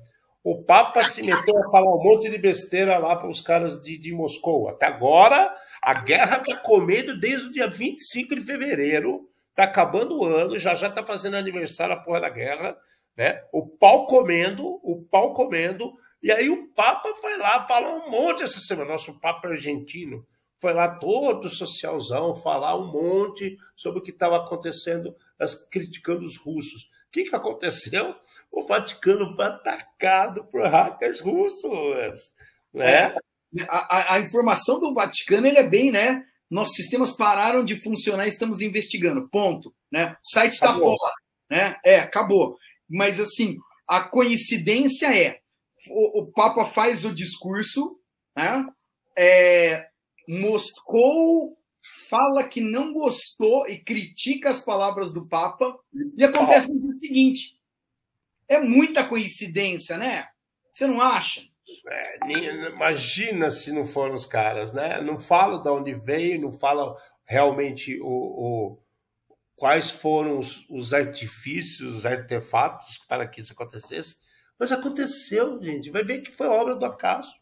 O Papa se meteu a falar um monte de besteira lá para os caras de, de Moscou. Até agora, a guerra está comendo desde o dia 25 de fevereiro. Está acabando o ano, já já está fazendo aniversário a porra da guerra. Né? O pau comendo, o pau comendo. E aí o Papa foi lá falar um monte essa semana. Nosso Papa argentino foi lá todo socialzão falar um monte sobre o que estava acontecendo, criticando os russos que, que aconteceu? O Vaticano foi atacado por hackers russos. Né? É, a, a, informação do Vaticano ele é bem, né? Nossos sistemas pararam de funcionar, estamos investigando. Ponto. Né? O site está fora. Né? É, acabou. Mas assim, a coincidência é o, o Papa faz o discurso, né? É, Moscou fala que não gostou e critica as palavras do Papa, e acontece no dia seguinte. É muita coincidência, né? Você não acha? É, imagina se não foram os caras, né? Não fala de onde veio, não fala realmente o, o quais foram os, os, artifícios, os artefatos para que isso acontecesse. Mas aconteceu, gente. Vai ver que foi obra do acaso,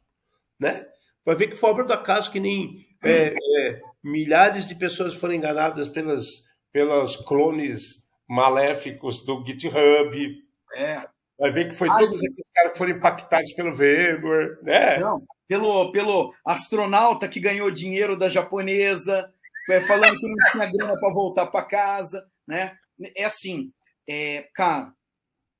né? Vai ver que foi obra do acaso que nem é, é, milhares de pessoas foram enganadas pelas, pelas clones maléficos do GitHub. É. Vai ver que foi Ai, todos esses caras que foram impactados pelo VMware, né? Não, pelo, pelo astronauta que ganhou dinheiro da japonesa, falando que não tinha grana para voltar para casa, né? É assim, é, cara,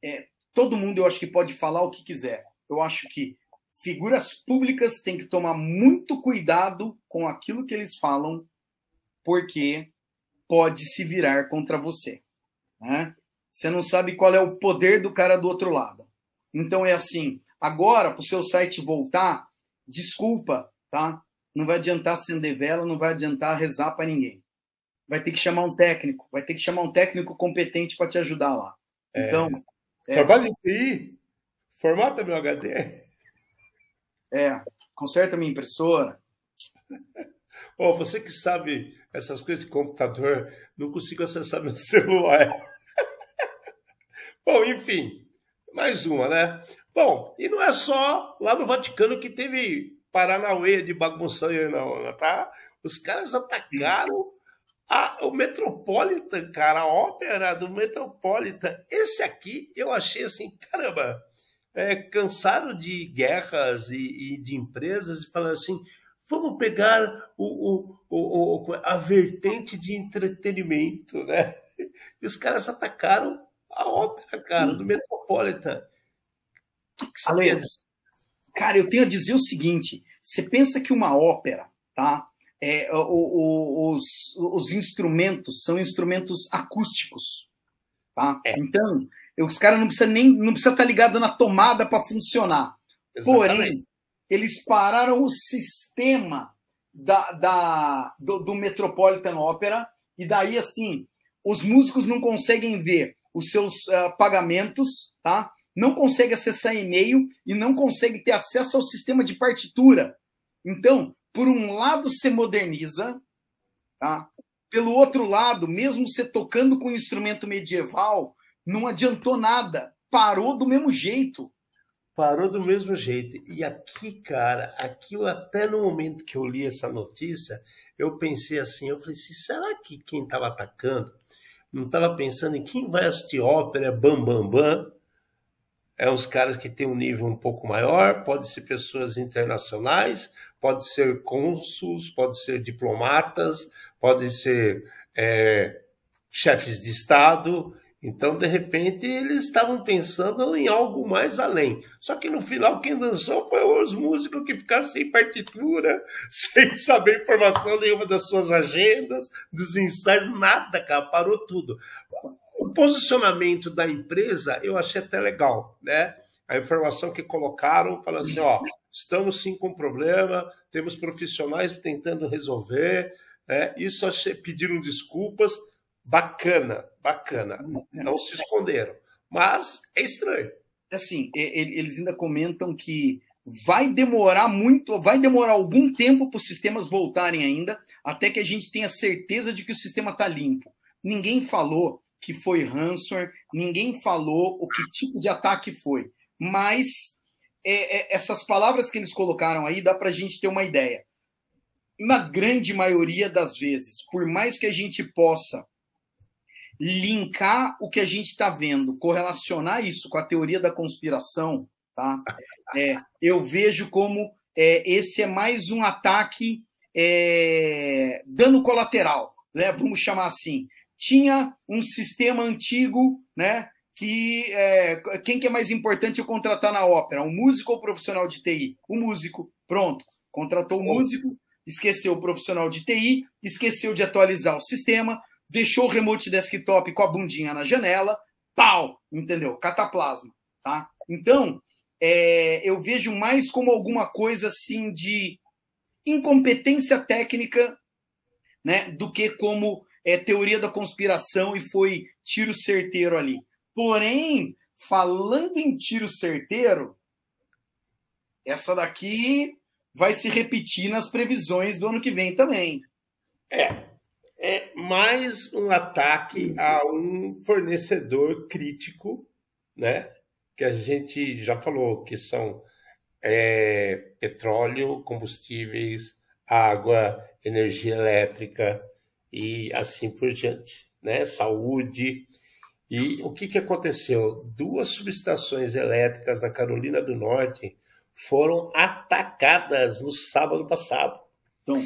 é, todo mundo eu acho que pode falar o que quiser. Eu acho que figuras públicas têm que tomar muito cuidado com aquilo que eles falam, porque pode se virar contra você. Né? Você não sabe qual é o poder do cara do outro lado. Então é assim, agora para o seu site voltar, desculpa, tá? Não vai adiantar acender vela, não vai adiantar rezar para ninguém. Vai ter que chamar um técnico, vai ter que chamar um técnico competente para te ajudar lá. É. Então, é... trabalho em TI, formata meu HD. É, conserta minha impressora. Oh, você que sabe essas coisas de computador, não consigo acessar meu celular. Bom, enfim, mais uma, né? Bom, e não é só lá no Vaticano que teve Paranauê de bagunça aí, não, tá? Os caras atacaram a, o Metropolitan, cara, a ópera do Metropolitan. Esse aqui eu achei assim, caramba, é, cansaram de guerras e, e, de empresas e falaram assim: vamos pegar o, o, o, a vertente de entretenimento, né? E os caras atacaram a ópera, cara, do Metropolitan. Que que Ale, cara, eu tenho a dizer o seguinte: você pensa que uma ópera, tá? É, os, os instrumentos são instrumentos acústicos, tá? É. Então, os caras não precisam nem não precisa estar tá ligado na tomada para funcionar. Exatamente. Porém, eles pararam o sistema da, da, do, do Metropolitan Opera e daí assim os músicos não conseguem ver os seus uh, pagamentos, tá? Não conseguem acessar e-mail e não conseguem ter acesso ao sistema de partitura. Então, por um lado, se moderniza, tá? Pelo outro lado, mesmo você tocando com um instrumento medieval, não adiantou nada. Parou do mesmo jeito. Parou do mesmo jeito. E aqui, cara, aqui até no momento que eu li essa notícia, eu pensei assim, eu falei assim, será que quem estava atacando não estava pensando em quem vai assistir ópera, bam, bam, bam? É os caras que têm um nível um pouco maior, pode ser pessoas internacionais, pode ser cônsuls, pode ser diplomatas, pode ser é, chefes de Estado. Então, de repente, eles estavam pensando em algo mais além. Só que no final, quem dançou foi os músicos que ficaram sem partitura, sem saber informação nenhuma das suas agendas, dos ensaios, nada, cara, parou tudo. O posicionamento da empresa eu achei até legal, né? A informação que colocaram, falando assim, ó, estamos sim com problema, temos profissionais tentando resolver, né? Isso achei, pediram desculpas, bacana, bacana. Não se esconderam. Mas é estranho. Assim, eles ainda comentam que vai demorar muito, vai demorar algum tempo para os sistemas voltarem ainda, até que a gente tenha certeza de que o sistema está limpo. Ninguém falou que foi ransomware, ninguém falou o que tipo de ataque foi. Mas é, é, essas palavras que eles colocaram aí dá para a gente ter uma ideia. Na grande maioria das vezes, por mais que a gente possa linkar o que a gente está vendo, correlacionar isso com a teoria da conspiração, tá? É, eu vejo como é, esse é mais um ataque é, dano colateral, né? Vamos chamar assim. Tinha um sistema antigo, né? Que é, quem que é mais importante eu contratar na ópera, um músico ou profissional de TI? O músico, pronto. Contratou o músico, esqueceu o profissional de TI, esqueceu de atualizar o sistema, deixou o remote desktop com a bundinha na janela, pau, entendeu? Cataplasma, tá? Então, é, eu vejo mais como alguma coisa assim de incompetência técnica, né, do que como é, teoria da conspiração e foi tiro certeiro ali. Porém, falando em tiro certeiro, essa daqui vai se repetir nas previsões do ano que vem também. É, é mais um ataque a um fornecedor crítico, né? Que a gente já falou que são é, petróleo, combustíveis, água, energia elétrica e assim por diante, né? Saúde. E o que, que aconteceu? Duas subestações elétricas na Carolina do Norte foram atacadas no sábado passado. Então,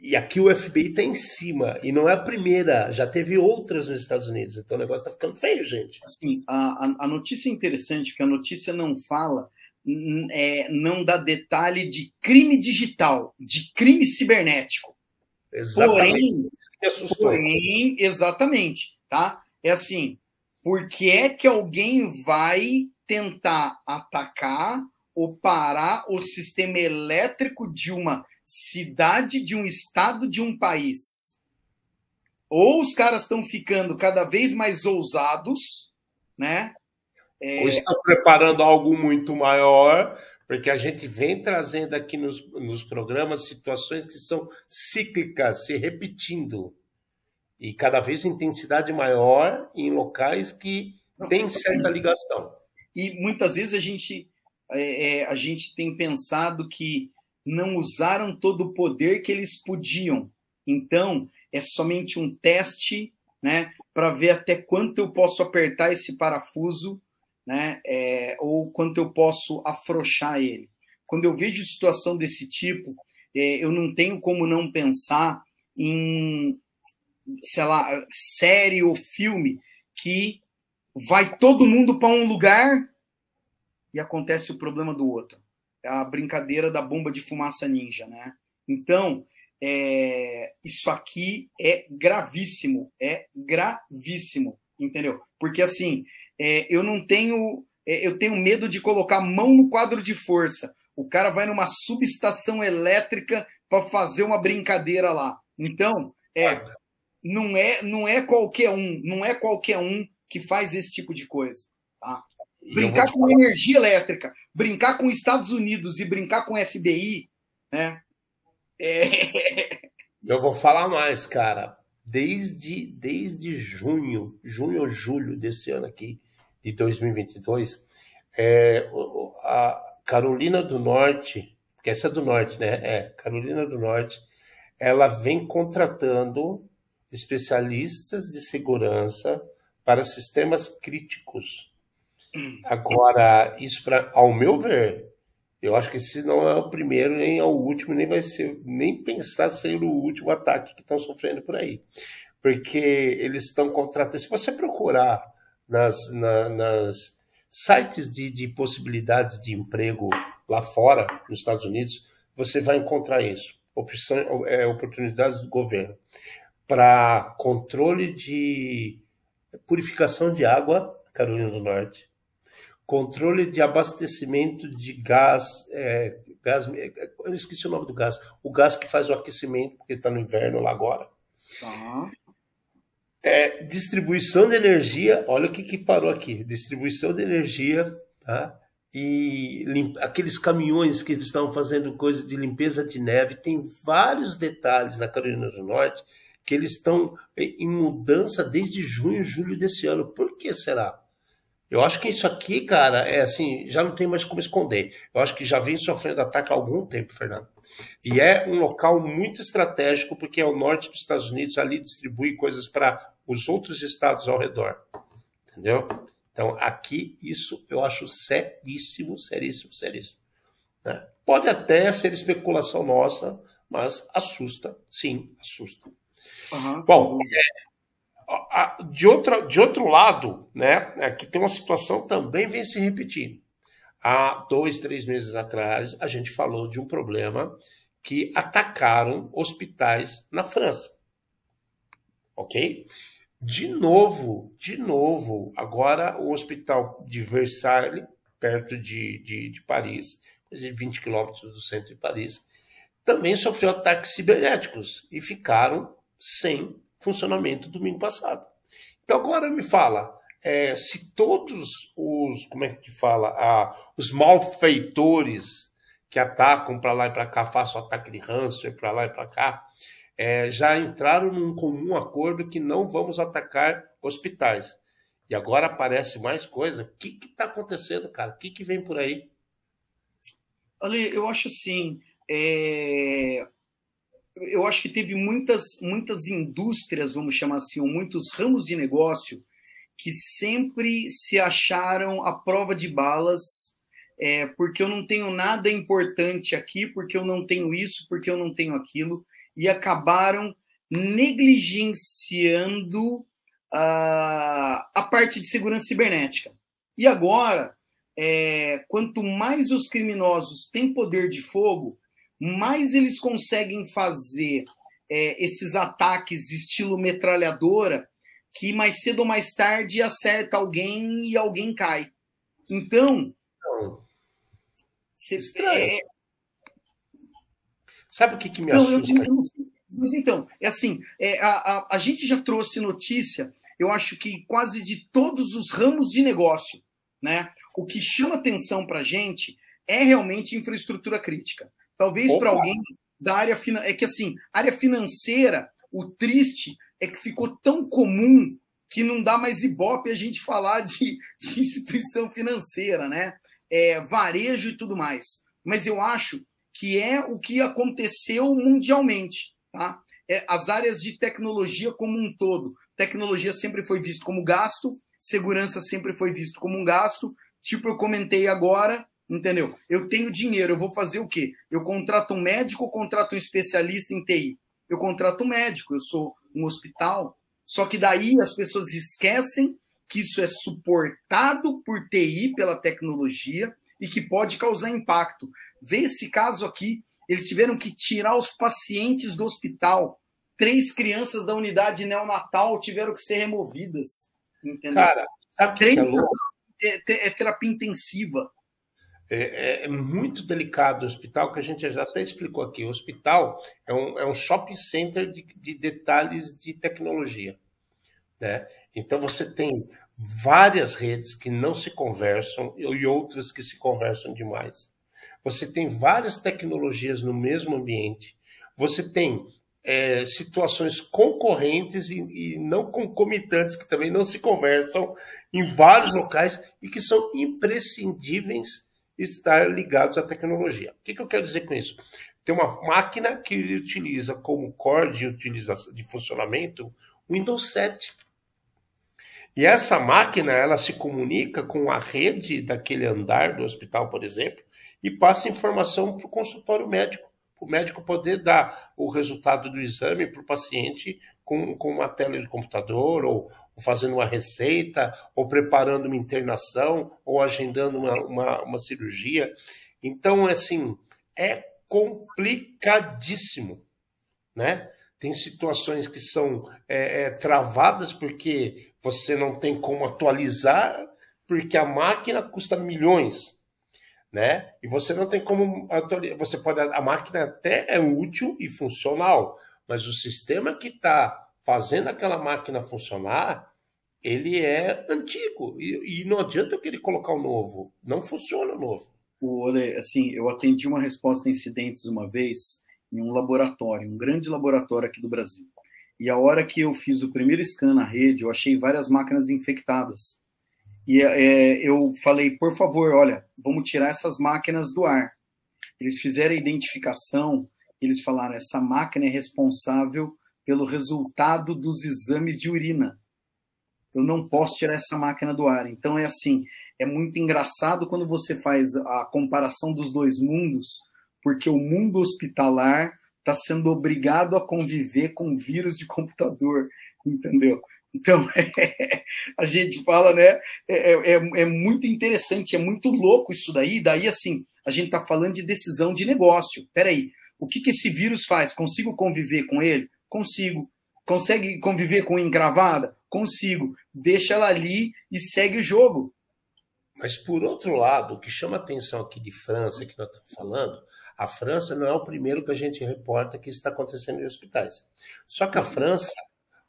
e aqui o FBI está em cima, e não é a primeira, já teve outras nos Estados Unidos, então o negócio está ficando feio, gente. Assim, a, a notícia é interessante, porque a notícia não fala, é, não dá detalhe de crime digital, de crime cibernético. Exatamente. Porém, porém exatamente, tá? É assim, por que é que alguém vai tentar atacar ou parar o sistema elétrico de uma cidade de um estado de um país. Ou os caras estão ficando cada vez mais ousados, né? É... Ou estão preparando algo muito maior, porque a gente vem trazendo aqui nos, nos programas situações que são cíclicas, se repetindo. E cada vez intensidade maior em locais que têm certa ligação. E muitas vezes a gente, é, é, a gente tem pensado que não usaram todo o poder que eles podiam. Então, é somente um teste né, para ver até quanto eu posso apertar esse parafuso né, é, ou quanto eu posso afrouxar ele. Quando eu vejo situação desse tipo, é, eu não tenho como não pensar em, sei lá, série ou filme que vai todo mundo para um lugar e acontece o problema do outro. É a brincadeira da bomba de fumaça ninja, né? Então, é, isso aqui é gravíssimo, é gravíssimo, entendeu? Porque assim, é, eu não tenho, é, eu tenho medo de colocar mão no quadro de força. O cara vai numa subestação elétrica para fazer uma brincadeira lá. Então, é, não é, não é qualquer um, não é qualquer um que faz esse tipo de coisa. Tá? Brincar com energia elétrica, brincar com Estados Unidos e brincar com FBI, né? É... Eu vou falar mais, cara. Desde, desde junho, junho ou julho desse ano aqui, de 2022, é, a Carolina do Norte, porque essa é do Norte, né? É, Carolina do Norte, ela vem contratando especialistas de segurança para sistemas críticos. Agora, isso, pra, ao meu ver, eu acho que esse não é o primeiro, nem é o último, nem vai ser, nem pensar ser o último ataque que estão sofrendo por aí. Porque eles estão contratando. Se você procurar nas, na, nas sites de, de possibilidades de emprego lá fora, nos Estados Unidos, você vai encontrar isso. Opção, é, oportunidades do governo para controle de purificação de água, Carolina do Norte, controle de abastecimento de gás, é, gás, eu esqueci o nome do gás, o gás que faz o aquecimento, porque está no inverno lá agora. Uhum. É, distribuição de energia, olha o que, que parou aqui, distribuição de energia, tá? E lim, aqueles caminhões que eles estavam fazendo coisa de limpeza de neve, tem vários detalhes na Carolina do Norte que eles estão em mudança desde junho, julho desse ano. Por que será? Eu acho que isso aqui, cara, é assim, já não tem mais como esconder. Eu acho que já vem sofrendo ataque há algum tempo, Fernando. E é um local muito estratégico, porque é o norte dos Estados Unidos, ali distribui coisas para os outros estados ao redor. Entendeu? Então, aqui, isso eu acho seríssimo, seríssimo, seríssimo. Né? Pode até ser especulação nossa, mas assusta, sim, assusta. Uhum, Bom, é, de, outra, de outro lado, né, aqui tem uma situação também vem se repetindo. Há dois, três meses atrás, a gente falou de um problema que atacaram hospitais na França. Ok? De novo, de novo, agora o hospital de Versailles, perto de, de, de Paris, 20 quilômetros do centro de Paris, também sofreu ataques cibernéticos e ficaram sem funcionamento domingo passado. Então agora me fala, é, se todos os, como é que fala, os malfeitores que atacam para lá e para cá, façam ataque de ransomware para lá e para cá, é, já entraram num comum acordo que não vamos atacar hospitais. E agora aparece mais coisa. O que está acontecendo, cara? O que, que vem por aí? Olha, eu acho assim, é eu acho que teve muitas, muitas indústrias, vamos chamar assim, ou muitos ramos de negócio que sempre se acharam à prova de balas, é, porque eu não tenho nada importante aqui, porque eu não tenho isso, porque eu não tenho aquilo, e acabaram negligenciando uh, a parte de segurança cibernética. E agora, é, quanto mais os criminosos têm poder de fogo, mais eles conseguem fazer é, esses ataques estilo metralhadora que mais cedo ou mais tarde acerta alguém e alguém cai. Então. Cê, Estranho. É... Sabe o que, que me não, assusta? Eu, eu, mas então, é assim, é, a, a, a gente já trouxe notícia, eu acho que quase de todos os ramos de negócio. Né? O que chama atenção para a gente é realmente infraestrutura crítica. Talvez para alguém da área financeira. É que assim, área financeira, o triste é que ficou tão comum que não dá mais ibope a gente falar de, de instituição financeira, né? É, varejo e tudo mais. Mas eu acho que é o que aconteceu mundialmente, tá? É, as áreas de tecnologia como um todo. Tecnologia sempre foi visto como gasto, segurança sempre foi visto como um gasto. Tipo, eu comentei agora, Entendeu? Eu tenho dinheiro, eu vou fazer o quê? Eu contrato um médico ou contrato um especialista em TI? Eu contrato um médico, eu sou um hospital. Só que daí as pessoas esquecem que isso é suportado por TI pela tecnologia e que pode causar impacto. Vê esse caso aqui, eles tiveram que tirar os pacientes do hospital. Três crianças da unidade neonatal tiveram que ser removidas. Entendeu? Cara, sabe Três que é, é, é terapia intensiva. É, é, é, muito delicado o hospital, que a gente já até explicou aqui. O hospital é um, é um shopping center de, de detalhes de tecnologia. Né? Então você tem várias redes que não se conversam e outras que se conversam demais. Você tem várias tecnologias no mesmo ambiente. Você tem é, situações concorrentes e, e, não concomitantes que também não se conversam em vários locais e que são imprescindíveis estar ligados à tecnologia. O que, que eu quero dizer com isso? tem uma máquina que ele utiliza como core de, utilização, de funcionamento Windows 7. E essa máquina, ela se comunica com a rede daquele andar do hospital, por exemplo, e passa informação para o consultório médico, o médico poder dar o resultado do exame para o paciente com, com uma tela de computador, ou, ou, fazendo uma receita, ou preparando uma internação, ou agendando uma, uma, uma cirurgia. Então, assim, é complicadíssimo, né? Tem situações que são é, é, travadas porque você não tem como atualizar, porque a máquina custa milhões, né? E você não tem como. Você pode a máquina até é útil e funcional, mas o sistema que está fazendo aquela máquina funcionar ele é antigo e, e não adianta eu querer colocar o novo, não funciona o novo o assim, eu atendi uma resposta a incidentes uma vez em um laboratório, um grande laboratório aqui do Brasil. E a hora que eu fiz o primeiro scan na rede, eu achei várias máquinas infectadas. E é, eu falei, por favor, olha, vamos tirar essas máquinas do ar. Eles fizeram a identificação, eles falaram, essa máquina é responsável pelo resultado dos exames de urina. Eu não posso tirar essa máquina do ar. Então é assim, é muito engraçado quando você faz a comparação dos dois mundos, porque o mundo hospitalar está sendo obrigado a conviver com vírus de computador, entendeu? Então, é, a gente fala, né? É, é, é, muito interessante, é muito louco isso daí. Daí, assim, a gente está falando de decisão de negócio. Peraí, o que, que esse vírus faz? Consigo conviver com ele? Consigo. Consegue conviver com engravada? Consigo. Deixa ela ali e segue o jogo. Mas, por outro lado, o que chama atenção aqui de França, que nós estamos falando, a França não é o primeiro que a gente reporta que está acontecendo em hospitais. Só que a França,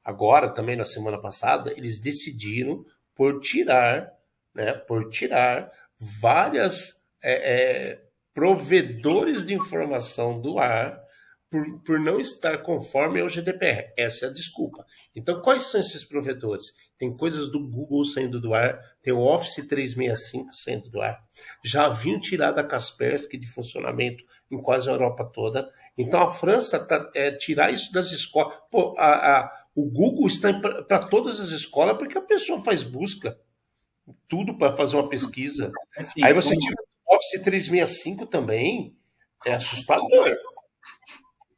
agora, também na semana passada, eles decidiram por tirar, né, por tirar várias é, é, provedores de informação do ar por, por não estar conforme ao GDPR. Essa é a desculpa. Então, quais são esses provedores? Tem coisas do Google saindo do ar, tem o Office 365 saindo do ar. Já haviam tirado a Kaspersky de funcionamento em quase a Europa toda. Então, a França tá, é, tirar isso das escolas. Pô, a, a, o Google está para todas as escolas porque a pessoa faz busca. Tudo para fazer uma pesquisa. Assim, Aí você tira o Office 365 também. É assustador.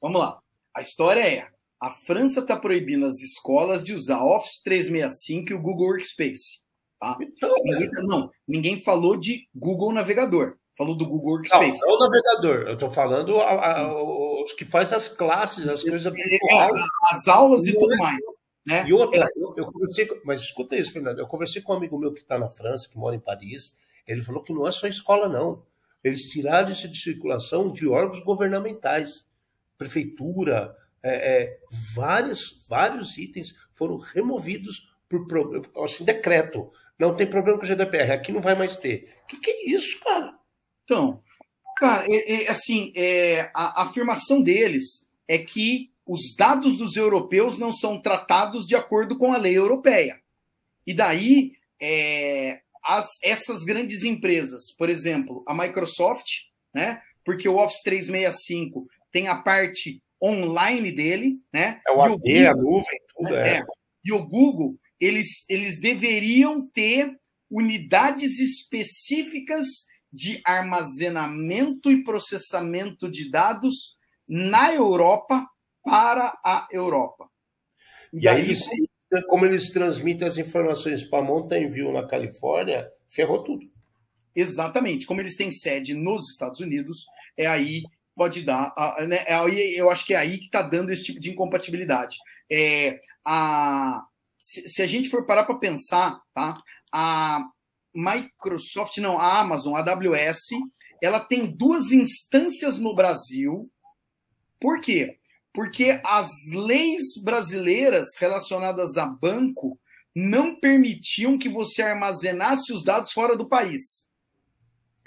Vamos lá. A história é: a França está proibindo as escolas de usar Office 365 e o Google Workspace. Tá? Então, ninguém, tá, não, ninguém falou de Google Navegador. Falou do Google Workspace. Não, não o navegador. Eu estou falando a, a, os que faz as classes, as coisas virtuais. É, as aulas e, e tudo mais. Né? E outra, é. eu, eu, conversei, mas escuta isso, Fernando. Eu conversei com um amigo meu que está na França, que mora em Paris. Ele falou que não é só escola, não. Eles tiraram isso de circulação de órgãos governamentais prefeitura, é, é, vários, vários itens foram removidos por assim, decreto. Não tem problema com o GDPR, aqui não vai mais ter. O que, que é isso, cara? Então, cara, é, é, assim, é, a, a afirmação deles é que os dados dos europeus não são tratados de acordo com a lei europeia. E daí, é, as, essas grandes empresas, por exemplo, a Microsoft, né, porque o Office 365 tem a parte online dele, né? É o AD, Google, a nuvem, tudo é. é. E o Google, eles, eles deveriam ter unidades específicas de armazenamento e processamento de dados na Europa para a Europa. E, e aí, eles, como eles transmitem as informações para Mountain View na Califórnia, ferrou tudo. Exatamente. Como eles têm sede nos Estados Unidos, é aí pode dar. Né, é eu acho que é aí que está dando esse tipo de incompatibilidade. É, a, se, se a gente for parar para pensar, tá? A Microsoft, não, a Amazon, a AWS, ela tem duas instâncias no Brasil. Por quê? Porque as leis brasileiras relacionadas a banco não permitiam que você armazenasse os dados fora do país.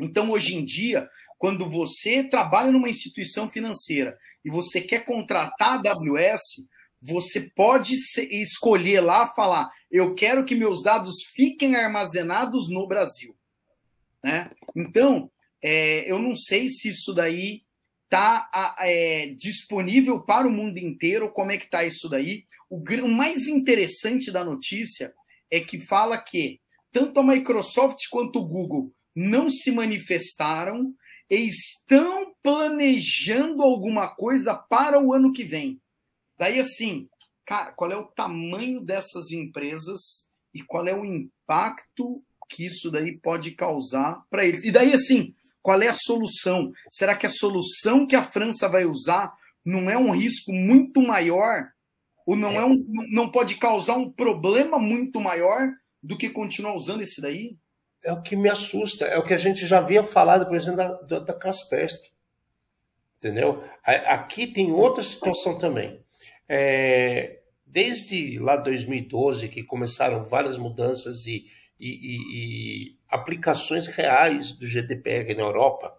Então, hoje em dia, quando você trabalha numa instituição financeira e você quer contratar a AWS, você pode escolher lá falar: eu quero que meus dados fiquem armazenados no Brasil. Né? Então, é, eu não sei se isso daí está é, disponível para o mundo inteiro. Como é que está isso daí? O, o mais interessante da notícia é que fala que tanto a Microsoft quanto o Google não se manifestaram e estão planejando alguma coisa para o ano que vem. Daí assim, cara, qual é o tamanho dessas empresas e qual é o impacto que isso daí pode causar para eles? E daí assim, qual é a solução? Será que a solução que a França vai usar não é um risco muito maior ou não é um, não pode causar um problema muito maior do que continuar usando esse daí? É o que me assusta, é o que a gente já havia falado, por exemplo, da, da, da Kaspersky. Entendeu? Aqui tem outra situação também. É, desde lá 2012, que começaram várias mudanças e, e, e, e aplicações reais do GDPR na Europa,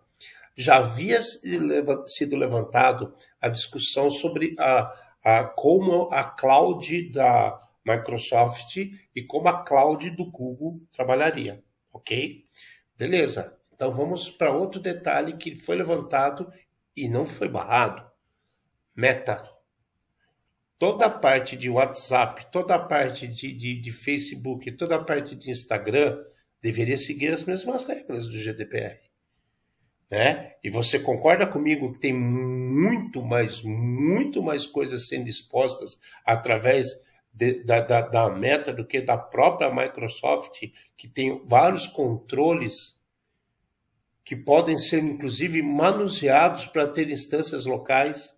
já havia sido levantado a discussão sobre a, a, como a cloud da Microsoft e como a cloud do Google trabalharia, ok? Beleza. Então vamos para outro detalhe que foi levantado e não foi barrado. Meta. Toda a parte de WhatsApp, toda a parte de, de, de Facebook, toda a parte de Instagram deveria seguir as mesmas regras do GDPR. Né? E você concorda comigo que tem muito mais, muito mais coisas sendo expostas através de, da, da, da, meta do que da própria Microsoft, que tem vários controles que podem ser, inclusive, manuseados para ter instâncias locais.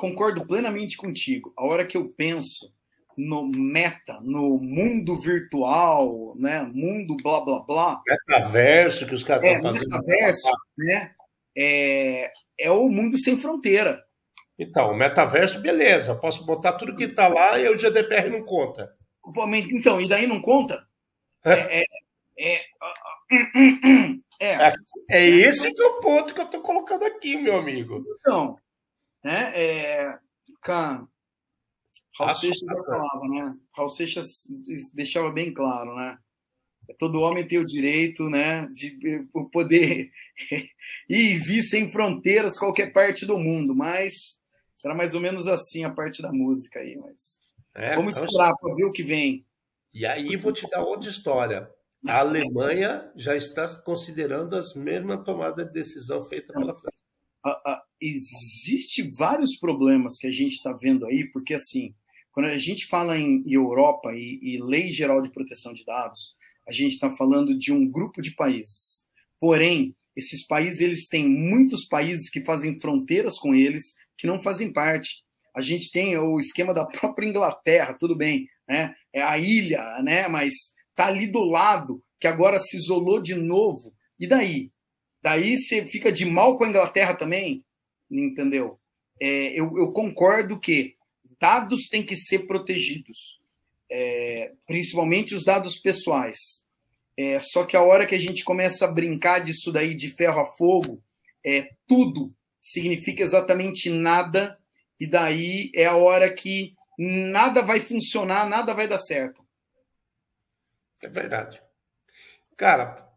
Concordo plenamente contigo. A hora que eu penso no meta, no mundo virtual, né? Mundo blá blá blá. Metaverso que os caras é, estão fazendo. Metaverso, né? É, é o mundo sem fronteira. Então, o metaverso, beleza. Posso botar tudo que está lá e o GDPR não conta. Então, e daí não conta? É, é, é, é, é, é esse que é o ponto que eu estou colocando aqui, meu amigo. Então, né, é, cara, Raul Seixas falava, né? Raul Seixas deixava bem claro, né? Todo homem tem o direito, né, de poder ir e vir sem fronteiras qualquer parte do mundo, mas era mais ou menos assim a parte da música aí, mas é, vamos então esperar para ver o que vem. E aí vou te dar outra história. A Alemanha já está considerando as mesmas tomadas de decisão feita pela França. Existe vários problemas que a gente está vendo aí, porque assim, quando a gente fala em Europa e, e Lei Geral de Proteção de Dados, a gente está falando de um grupo de países. Porém, esses países eles têm muitos países que fazem fronteiras com eles que não fazem parte. A gente tem o esquema da própria Inglaterra, tudo bem, né? É a ilha, né? Mas tá ali do lado, que agora se isolou de novo. E daí? Daí você fica de mal com a Inglaterra também, entendeu? É, eu, eu concordo que dados têm que ser protegidos, é, principalmente os dados pessoais. É, só que a hora que a gente começa a brincar disso daí de ferro a fogo, é, tudo significa exatamente nada, e daí é a hora que nada vai funcionar, nada vai dar certo. É verdade. Cara,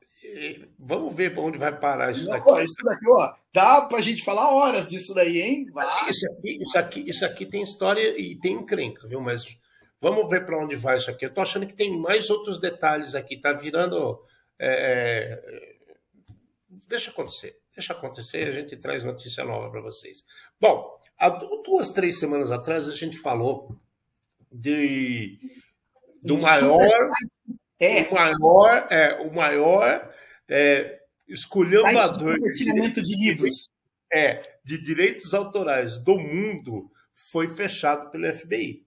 vamos ver para onde vai parar isso daqui. Não, isso daqui, ó, dá para a gente falar horas disso daí, hein? Vai. Isso aqui, isso aqui, isso aqui tem história e tem encrenca, viu? Mas vamos ver para onde vai isso aqui. Eu tô achando que tem mais outros detalhes aqui. Tá virando. É... é deixa acontecer. Deixa acontecer, a gente traz notícia nova para vocês. Bom, há duas, três semanas atrás a gente falou de do maior, é. o maior, é, o maior é, esculhambador de, de livros, é, de direitos autorais do mundo foi fechado pelo FBI,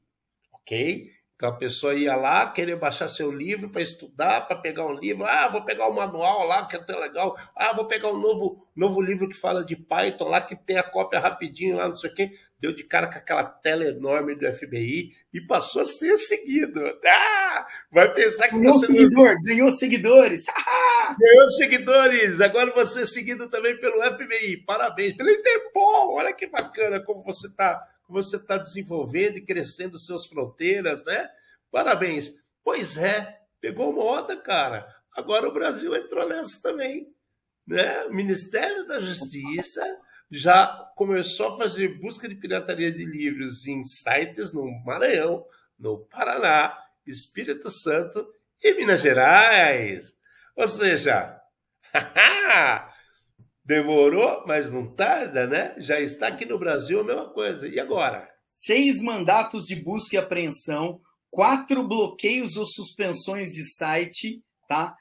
ok? Então a pessoa ia lá querer baixar seu livro para estudar, para pegar um livro. Ah, vou pegar o um manual lá, que é tão legal. Ah, vou pegar um novo, novo livro que fala de Python lá, que tem a cópia rapidinho lá, não sei o quê. Deu de cara com aquela tela enorme do FBI e passou a ser seguido. Ah, vai pensar que ganhou você. Seguidor, não... Ganhou seguidores. ganhou seguidores. Agora você é seguido também pelo FBI. Parabéns. Pelo Interpol. Olha que bacana como você está você está desenvolvendo e crescendo suas fronteiras, né? Parabéns. Pois é, pegou moda, cara. Agora o Brasil entrou nessa também. Né? O Ministério da Justiça já começou a fazer busca de pirataria de livros em sites no Maranhão, no Paraná, Espírito Santo e Minas Gerais. Ou seja, demorou, mas não tarda, né? Já está aqui no Brasil a mesma coisa. E agora? Seis mandatos de busca e apreensão, quatro bloqueios ou suspensões de site, tá?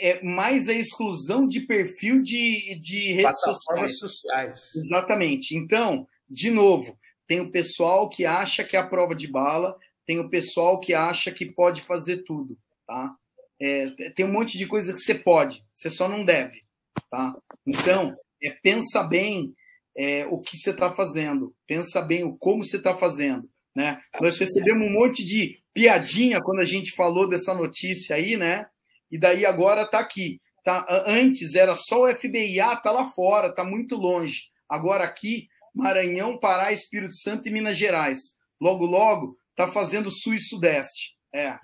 É, mais a exclusão de perfil de, de redes sociais. sociais. Exatamente. Então, de novo, tem o pessoal que acha que é a prova de bala, tem o pessoal que acha que pode fazer tudo, tá? É, tem um monte de coisa que você pode, você só não deve, tá? Então, é, pensa bem é, o que você está fazendo, pensa bem o como você está fazendo, né? Nós recebemos um monte de piadinha quando a gente falou dessa notícia aí, né? E daí agora está aqui. Tá? Antes era só o FBI, ah, tá lá fora, tá muito longe. Agora aqui, Maranhão, Pará, Espírito Santo e Minas Gerais. Logo, logo, tá fazendo Sul e Sudeste. É.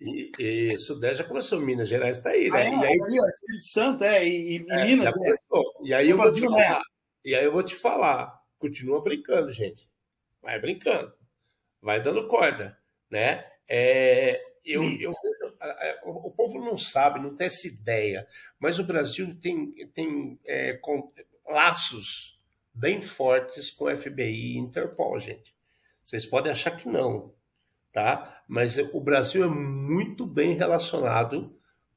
E, e Sudeste já começou, Minas Gerais está aí, né? Ah, é, e aí, aí, ó, Espírito Santo, é, e, e é, Minas, né? E aí eu vou te falar, e aí eu vou te falar, continua brincando, gente. Vai brincando. Vai dando corda, né? É, eu, eu, o povo não sabe, não tem essa ideia, mas o Brasil tem, tem é, com, laços bem fortes com FBI e Interpol, gente. Vocês podem achar que não, tá? Mas o Brasil é muito bem relacionado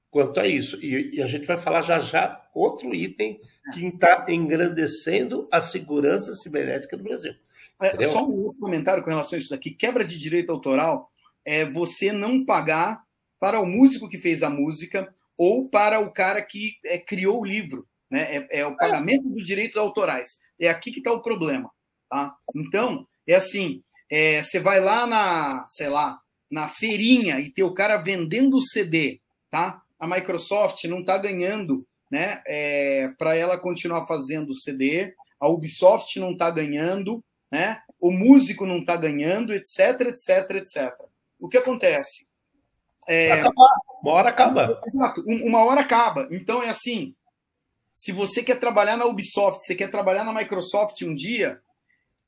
quanto a isso. E, e a gente vai falar já já outro item que está engrandecendo a segurança cibernética do Brasil. É, só um outro comentário com relação a isso daqui. Quebra de direito autoral é você não pagar para o músico que fez a música ou para o cara que é, criou o livro. Né? É, é o pagamento dos direitos autorais. É aqui que está o problema. Tá? Então, é assim, é, você vai lá na, sei lá, na feirinha e tem o cara vendendo o CD, tá? A Microsoft não está ganhando, né? É, para ela continuar fazendo o CD, a Ubisoft não está ganhando, né? O músico não está ganhando, etc, etc, etc o que acontece? É, acabar. Uma hora acaba. Exato, uma hora acaba. Então é assim: se você quer trabalhar na Ubisoft, você quer trabalhar na Microsoft um dia,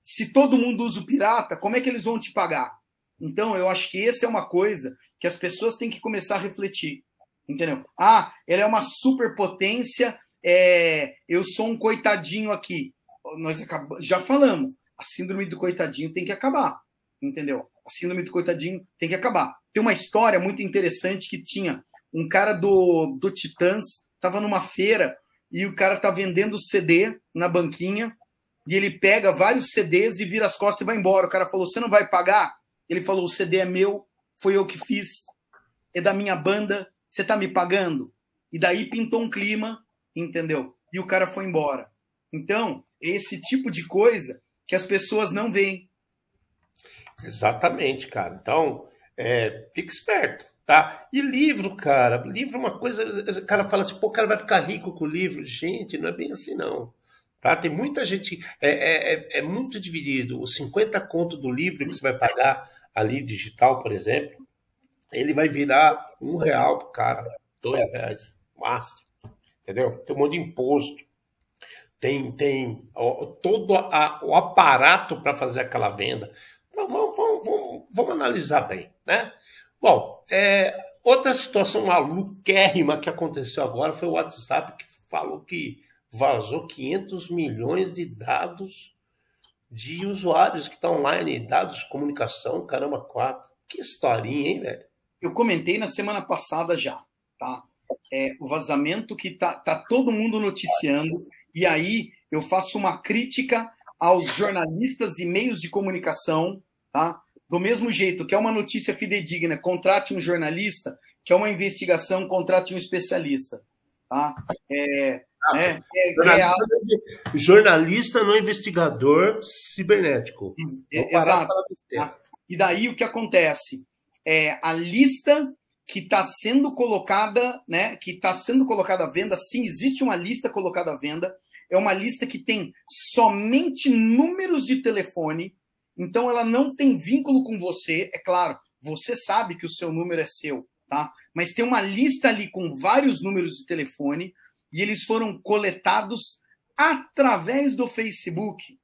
se todo mundo usa o pirata, como é que eles vão te pagar? Então eu acho que essa é uma coisa que as pessoas têm que começar a refletir. Entendeu? Ah, ela é uma superpotência, é, eu sou um coitadinho aqui. Nós já falamos, a síndrome do coitadinho tem que acabar. Entendeu? a síndrome do coitadinho tem que acabar. Tem uma história muito interessante que tinha um cara do, do Titãs, estava numa feira e o cara tá vendendo CD na banquinha e ele pega vários CDs e vira as costas e vai embora. O cara falou: Você não vai pagar? Ele falou: O CD é meu, foi eu que fiz, é da minha banda, você tá me pagando? E daí pintou um clima, entendeu? E o cara foi embora. Então, é esse tipo de coisa que as pessoas não veem. Exatamente, cara. Então, é, fique esperto, tá? E livro, cara. Livro é uma coisa. O cara fala assim, pô, o cara vai ficar rico com o livro. Gente, não é bem assim, não. Tá? Tem muita gente. É, é, é, é muito dividido. Os 50 conto do livro que você vai pagar ali, digital, por exemplo, ele vai virar um real pro cara, dois reais, máximo. Entendeu? Tem um monte de imposto. Tem, tem ó, todo a, o aparato para fazer aquela venda. Então, vamos, vamos, vamos, vamos analisar bem, né? Bom, é, outra situação maluquérrima que aconteceu agora foi o WhatsApp que falou que vazou 500 milhões de dados de usuários que estão online, dados de comunicação, caramba, quatro. Que historinha, hein, velho? Eu comentei na semana passada já, tá? É, o vazamento que tá, tá todo mundo noticiando, e aí eu faço uma crítica aos jornalistas e meios de comunicação Tá? Do mesmo jeito que é uma notícia fidedigna, contrate um jornalista, que é uma investigação, contrate um especialista. Tá? É, ah, é, é, jornalista, é, jornalista não investigador cibernético. É, exato. Tá? E daí o que acontece? É, a lista que está sendo colocada, né, que está sendo colocada à venda, sim, existe uma lista colocada à venda, é uma lista que tem somente números de telefone, então ela não tem vínculo com você, é claro, você sabe que o seu número é seu, tá? Mas tem uma lista ali com vários números de telefone e eles foram coletados através do Facebook,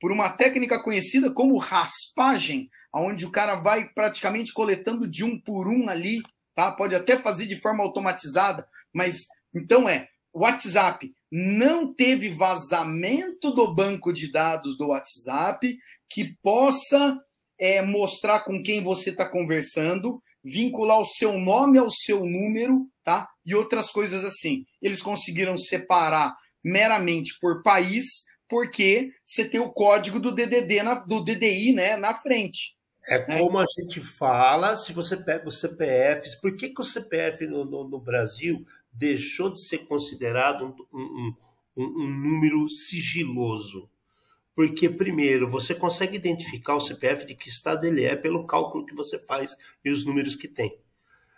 por uma técnica conhecida como raspagem, onde o cara vai praticamente coletando de um por um ali, tá? Pode até fazer de forma automatizada, mas então é WhatsApp não teve vazamento do banco de dados do WhatsApp que possa é, mostrar com quem você está conversando, vincular o seu nome ao seu número, tá? E outras coisas assim. Eles conseguiram separar meramente por país, porque você tem o código do DDD na, do DDI, né, na frente. É né? como a gente fala, se você pega os CPFs, por que, que o CPF no, no, no Brasil deixou de ser considerado um, um, um, um número sigiloso? Porque, primeiro, você consegue identificar o CPF de que estado ele é pelo cálculo que você faz e os números que tem.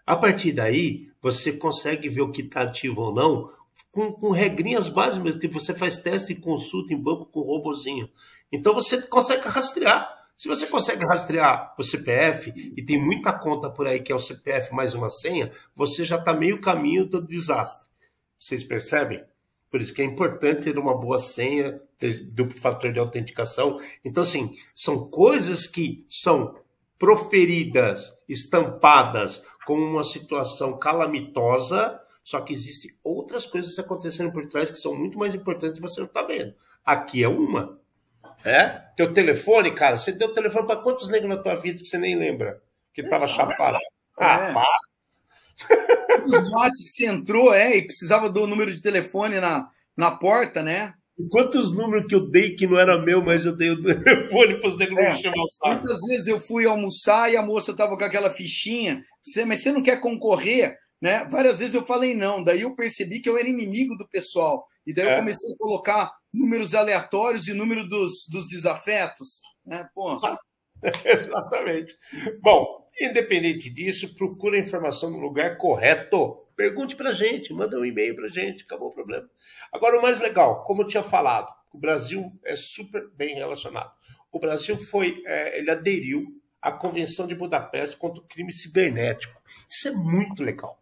A partir daí, você consegue ver o que está ativo ou não com, com regrinhas básicas, que você faz teste e consulta em banco com robozinho. Então, você consegue rastrear. Se você consegue rastrear o CPF e tem muita conta por aí que é o CPF mais uma senha, você já está meio caminho do desastre. Vocês percebem? Por isso que é importante ter uma boa senha, ter duplo fator de autenticação. Então, assim, são coisas que são proferidas, estampadas como uma situação calamitosa, só que existem outras coisas acontecendo por trás que são muito mais importantes e você não está vendo. Aqui é uma. É? Teu telefone, cara, você deu telefone para quantos negros na tua vida que você nem lembra? Que estava chapado. Ah, é. para os que você entrou, é, e precisava do número de telefone na, na porta, né? Quantos números que eu dei que não era meu, mas eu dei o telefone para os negros é, chamar o saco. Quantas vezes eu fui almoçar e a moça estava com aquela fichinha, você, mas você não quer concorrer, né? Várias vezes eu falei não, daí eu percebi que eu era inimigo do pessoal. E daí é. eu comecei a colocar números aleatórios e número dos, dos desafetos. Né? Pô. Exatamente. Bom, Independente disso, procure a informação no lugar correto. Pergunte para gente, manda um e-mail para gente, acabou o problema. Agora, o mais legal, como eu tinha falado, o Brasil é super bem relacionado. O Brasil foi, é, ele aderiu à Convenção de Budapeste contra o crime cibernético. Isso é muito legal.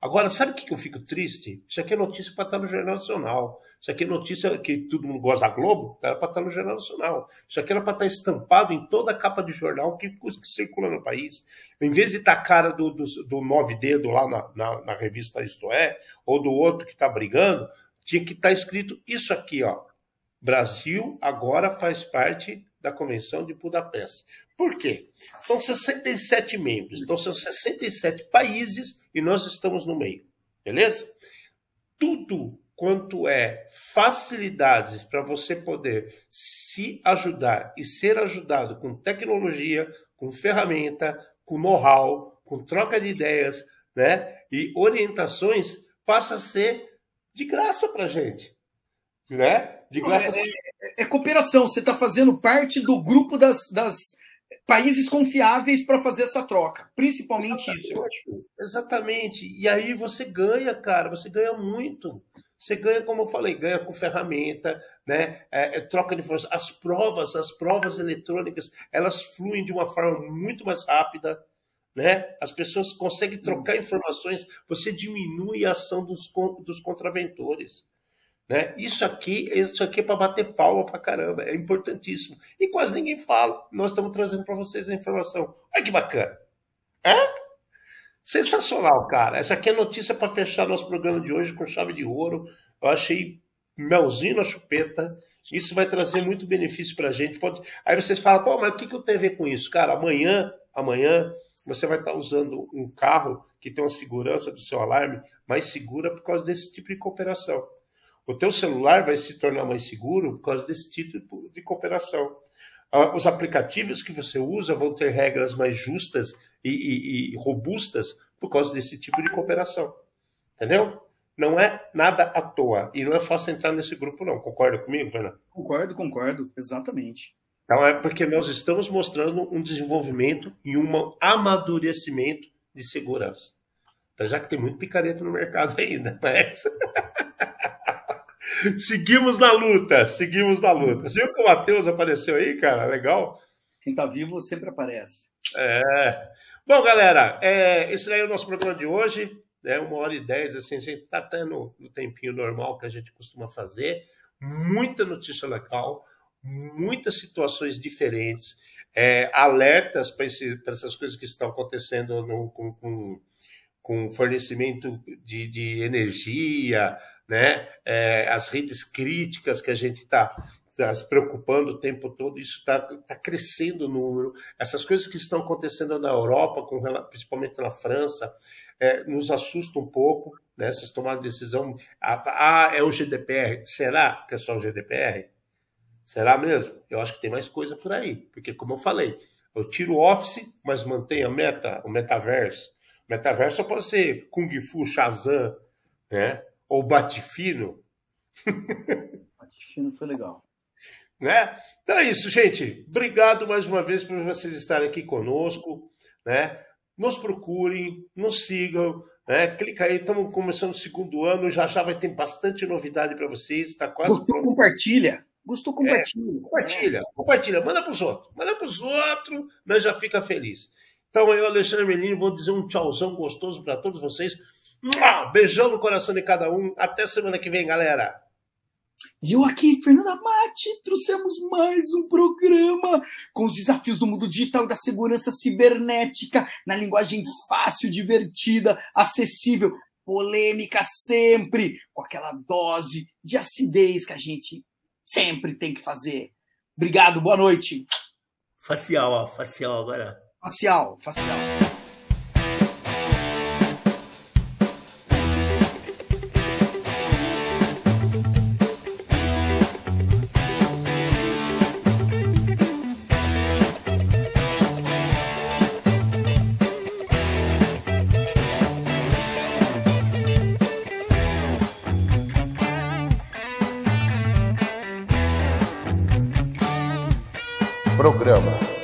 Agora, sabe o que eu fico triste? Isso aqui é notícia para estar no Jornal Nacional. Isso aqui é notícia que todo mundo gosta da Globo, era para estar no Jornal Nacional. Isso aqui era para estar estampado em toda a capa de jornal que, que circula no país. Em vez de estar a cara do, do, do nove dedo lá na, na, na, revista Isto É, ou do outro que está brigando, tinha que estar escrito isso aqui, ó. Brasil agora faz parte da Convenção de Budapeste. Por quê? São 67 membros, então são 67 países e nós estamos no meio. Beleza? Tudo quanto é facilidades para você poder se ajudar e ser ajudado com tecnologia, com ferramenta, com know-how, com troca de ideias, né? E orientações passa a ser de graça para gente, né? De graça. É, é, é cooperação. Você está fazendo parte do grupo das, das países confiáveis para fazer essa troca. Principalmente Exatamente. isso. Exatamente. E aí você ganha, cara. Você ganha muito. Você ganha, como eu falei, ganha com ferramenta, né? É, é, troca de informações. As provas, as provas eletrônicas, elas fluem de uma forma muito mais rápida, né? As pessoas conseguem trocar informações, você diminui a ação dos, dos contraventores. Né? Isso aqui, isso aqui é para bater palma para caramba, é importantíssimo. E quase ninguém fala. Nós estamos trazendo para vocês a informação. Olha que bacana. É? Sensacional, cara. Essa aqui é notícia para fechar nosso programa de hoje com chave de ouro. Eu achei melzinho na chupeta. Isso vai trazer muito benefício para a gente. Pode... Aí vocês falam, pô, mas o que, que eu tenho a ver com isso? Cara, amanhã, amanhã, você vai estar usando um carro que tem uma segurança do seu alarme mais segura por causa desse tipo de cooperação. O teu celular vai se tornar mais seguro por causa desse tipo de cooperação. Ah, os aplicativos que você usa vão ter regras mais justas e, e, e robustas por causa desse tipo de cooperação. Entendeu? Não é nada à toa. E não é fácil entrar nesse grupo, não. Concorda comigo, Fernando? Concordo, concordo. Exatamente. Então é porque nós estamos mostrando um desenvolvimento e um amadurecimento de segurança. Já que tem muito picareta no mercado ainda, mas. seguimos na luta, seguimos na luta. Você viu que o Matheus apareceu aí, cara? Legal. Quem tá vivo sempre aparece. É. Bom, galera, é, esse daí é o nosso programa de hoje. É uma hora e dez, assim, a gente tá até no, no tempinho normal que a gente costuma fazer. muita notícia legal, muitas situações diferentes, é, alertas para essas coisas que estão acontecendo no, com, com, com fornecimento de, de energia, né? É, as redes críticas que a gente está tá se preocupando o tempo todo, isso está tá crescendo o número. Essas coisas que estão acontecendo na Europa, com, principalmente na França, é, nos assusta um pouco. Né? Vocês tomaram decisão. Ah, é o GDPR. Será que é só o GDPR? Será mesmo? Eu acho que tem mais coisa por aí. Porque, como eu falei, eu tiro o Office, mas mantenho a meta, o metaverso. O metaverso pode ser Kung Fu, Shazam, né? ou Batifino. Batifino foi legal. Né? Então é isso, gente. Obrigado mais uma vez por vocês estarem aqui conosco. Né? Nos procurem, nos sigam. Né? Clica aí, estamos começando o segundo ano, já já vai ter bastante novidade para vocês. Está quase Gostou, pronto. Compartilha. Gostou, compartilha. É, compartilha, compartilha. Manda para os outros. Manda para os outros, nós já fica feliz. Então eu, Alexandre Menino, vou dizer um tchauzão gostoso para todos vocês. Beijão no coração de cada um. Até semana que vem, galera. E eu aqui, Fernanda Mati, trouxemos mais um programa com os desafios do mundo digital e da segurança cibernética na linguagem fácil, divertida, acessível, polêmica sempre, com aquela dose de acidez que a gente sempre tem que fazer. Obrigado, boa noite. Facial, ó, facial agora. Facial, facial. Programa.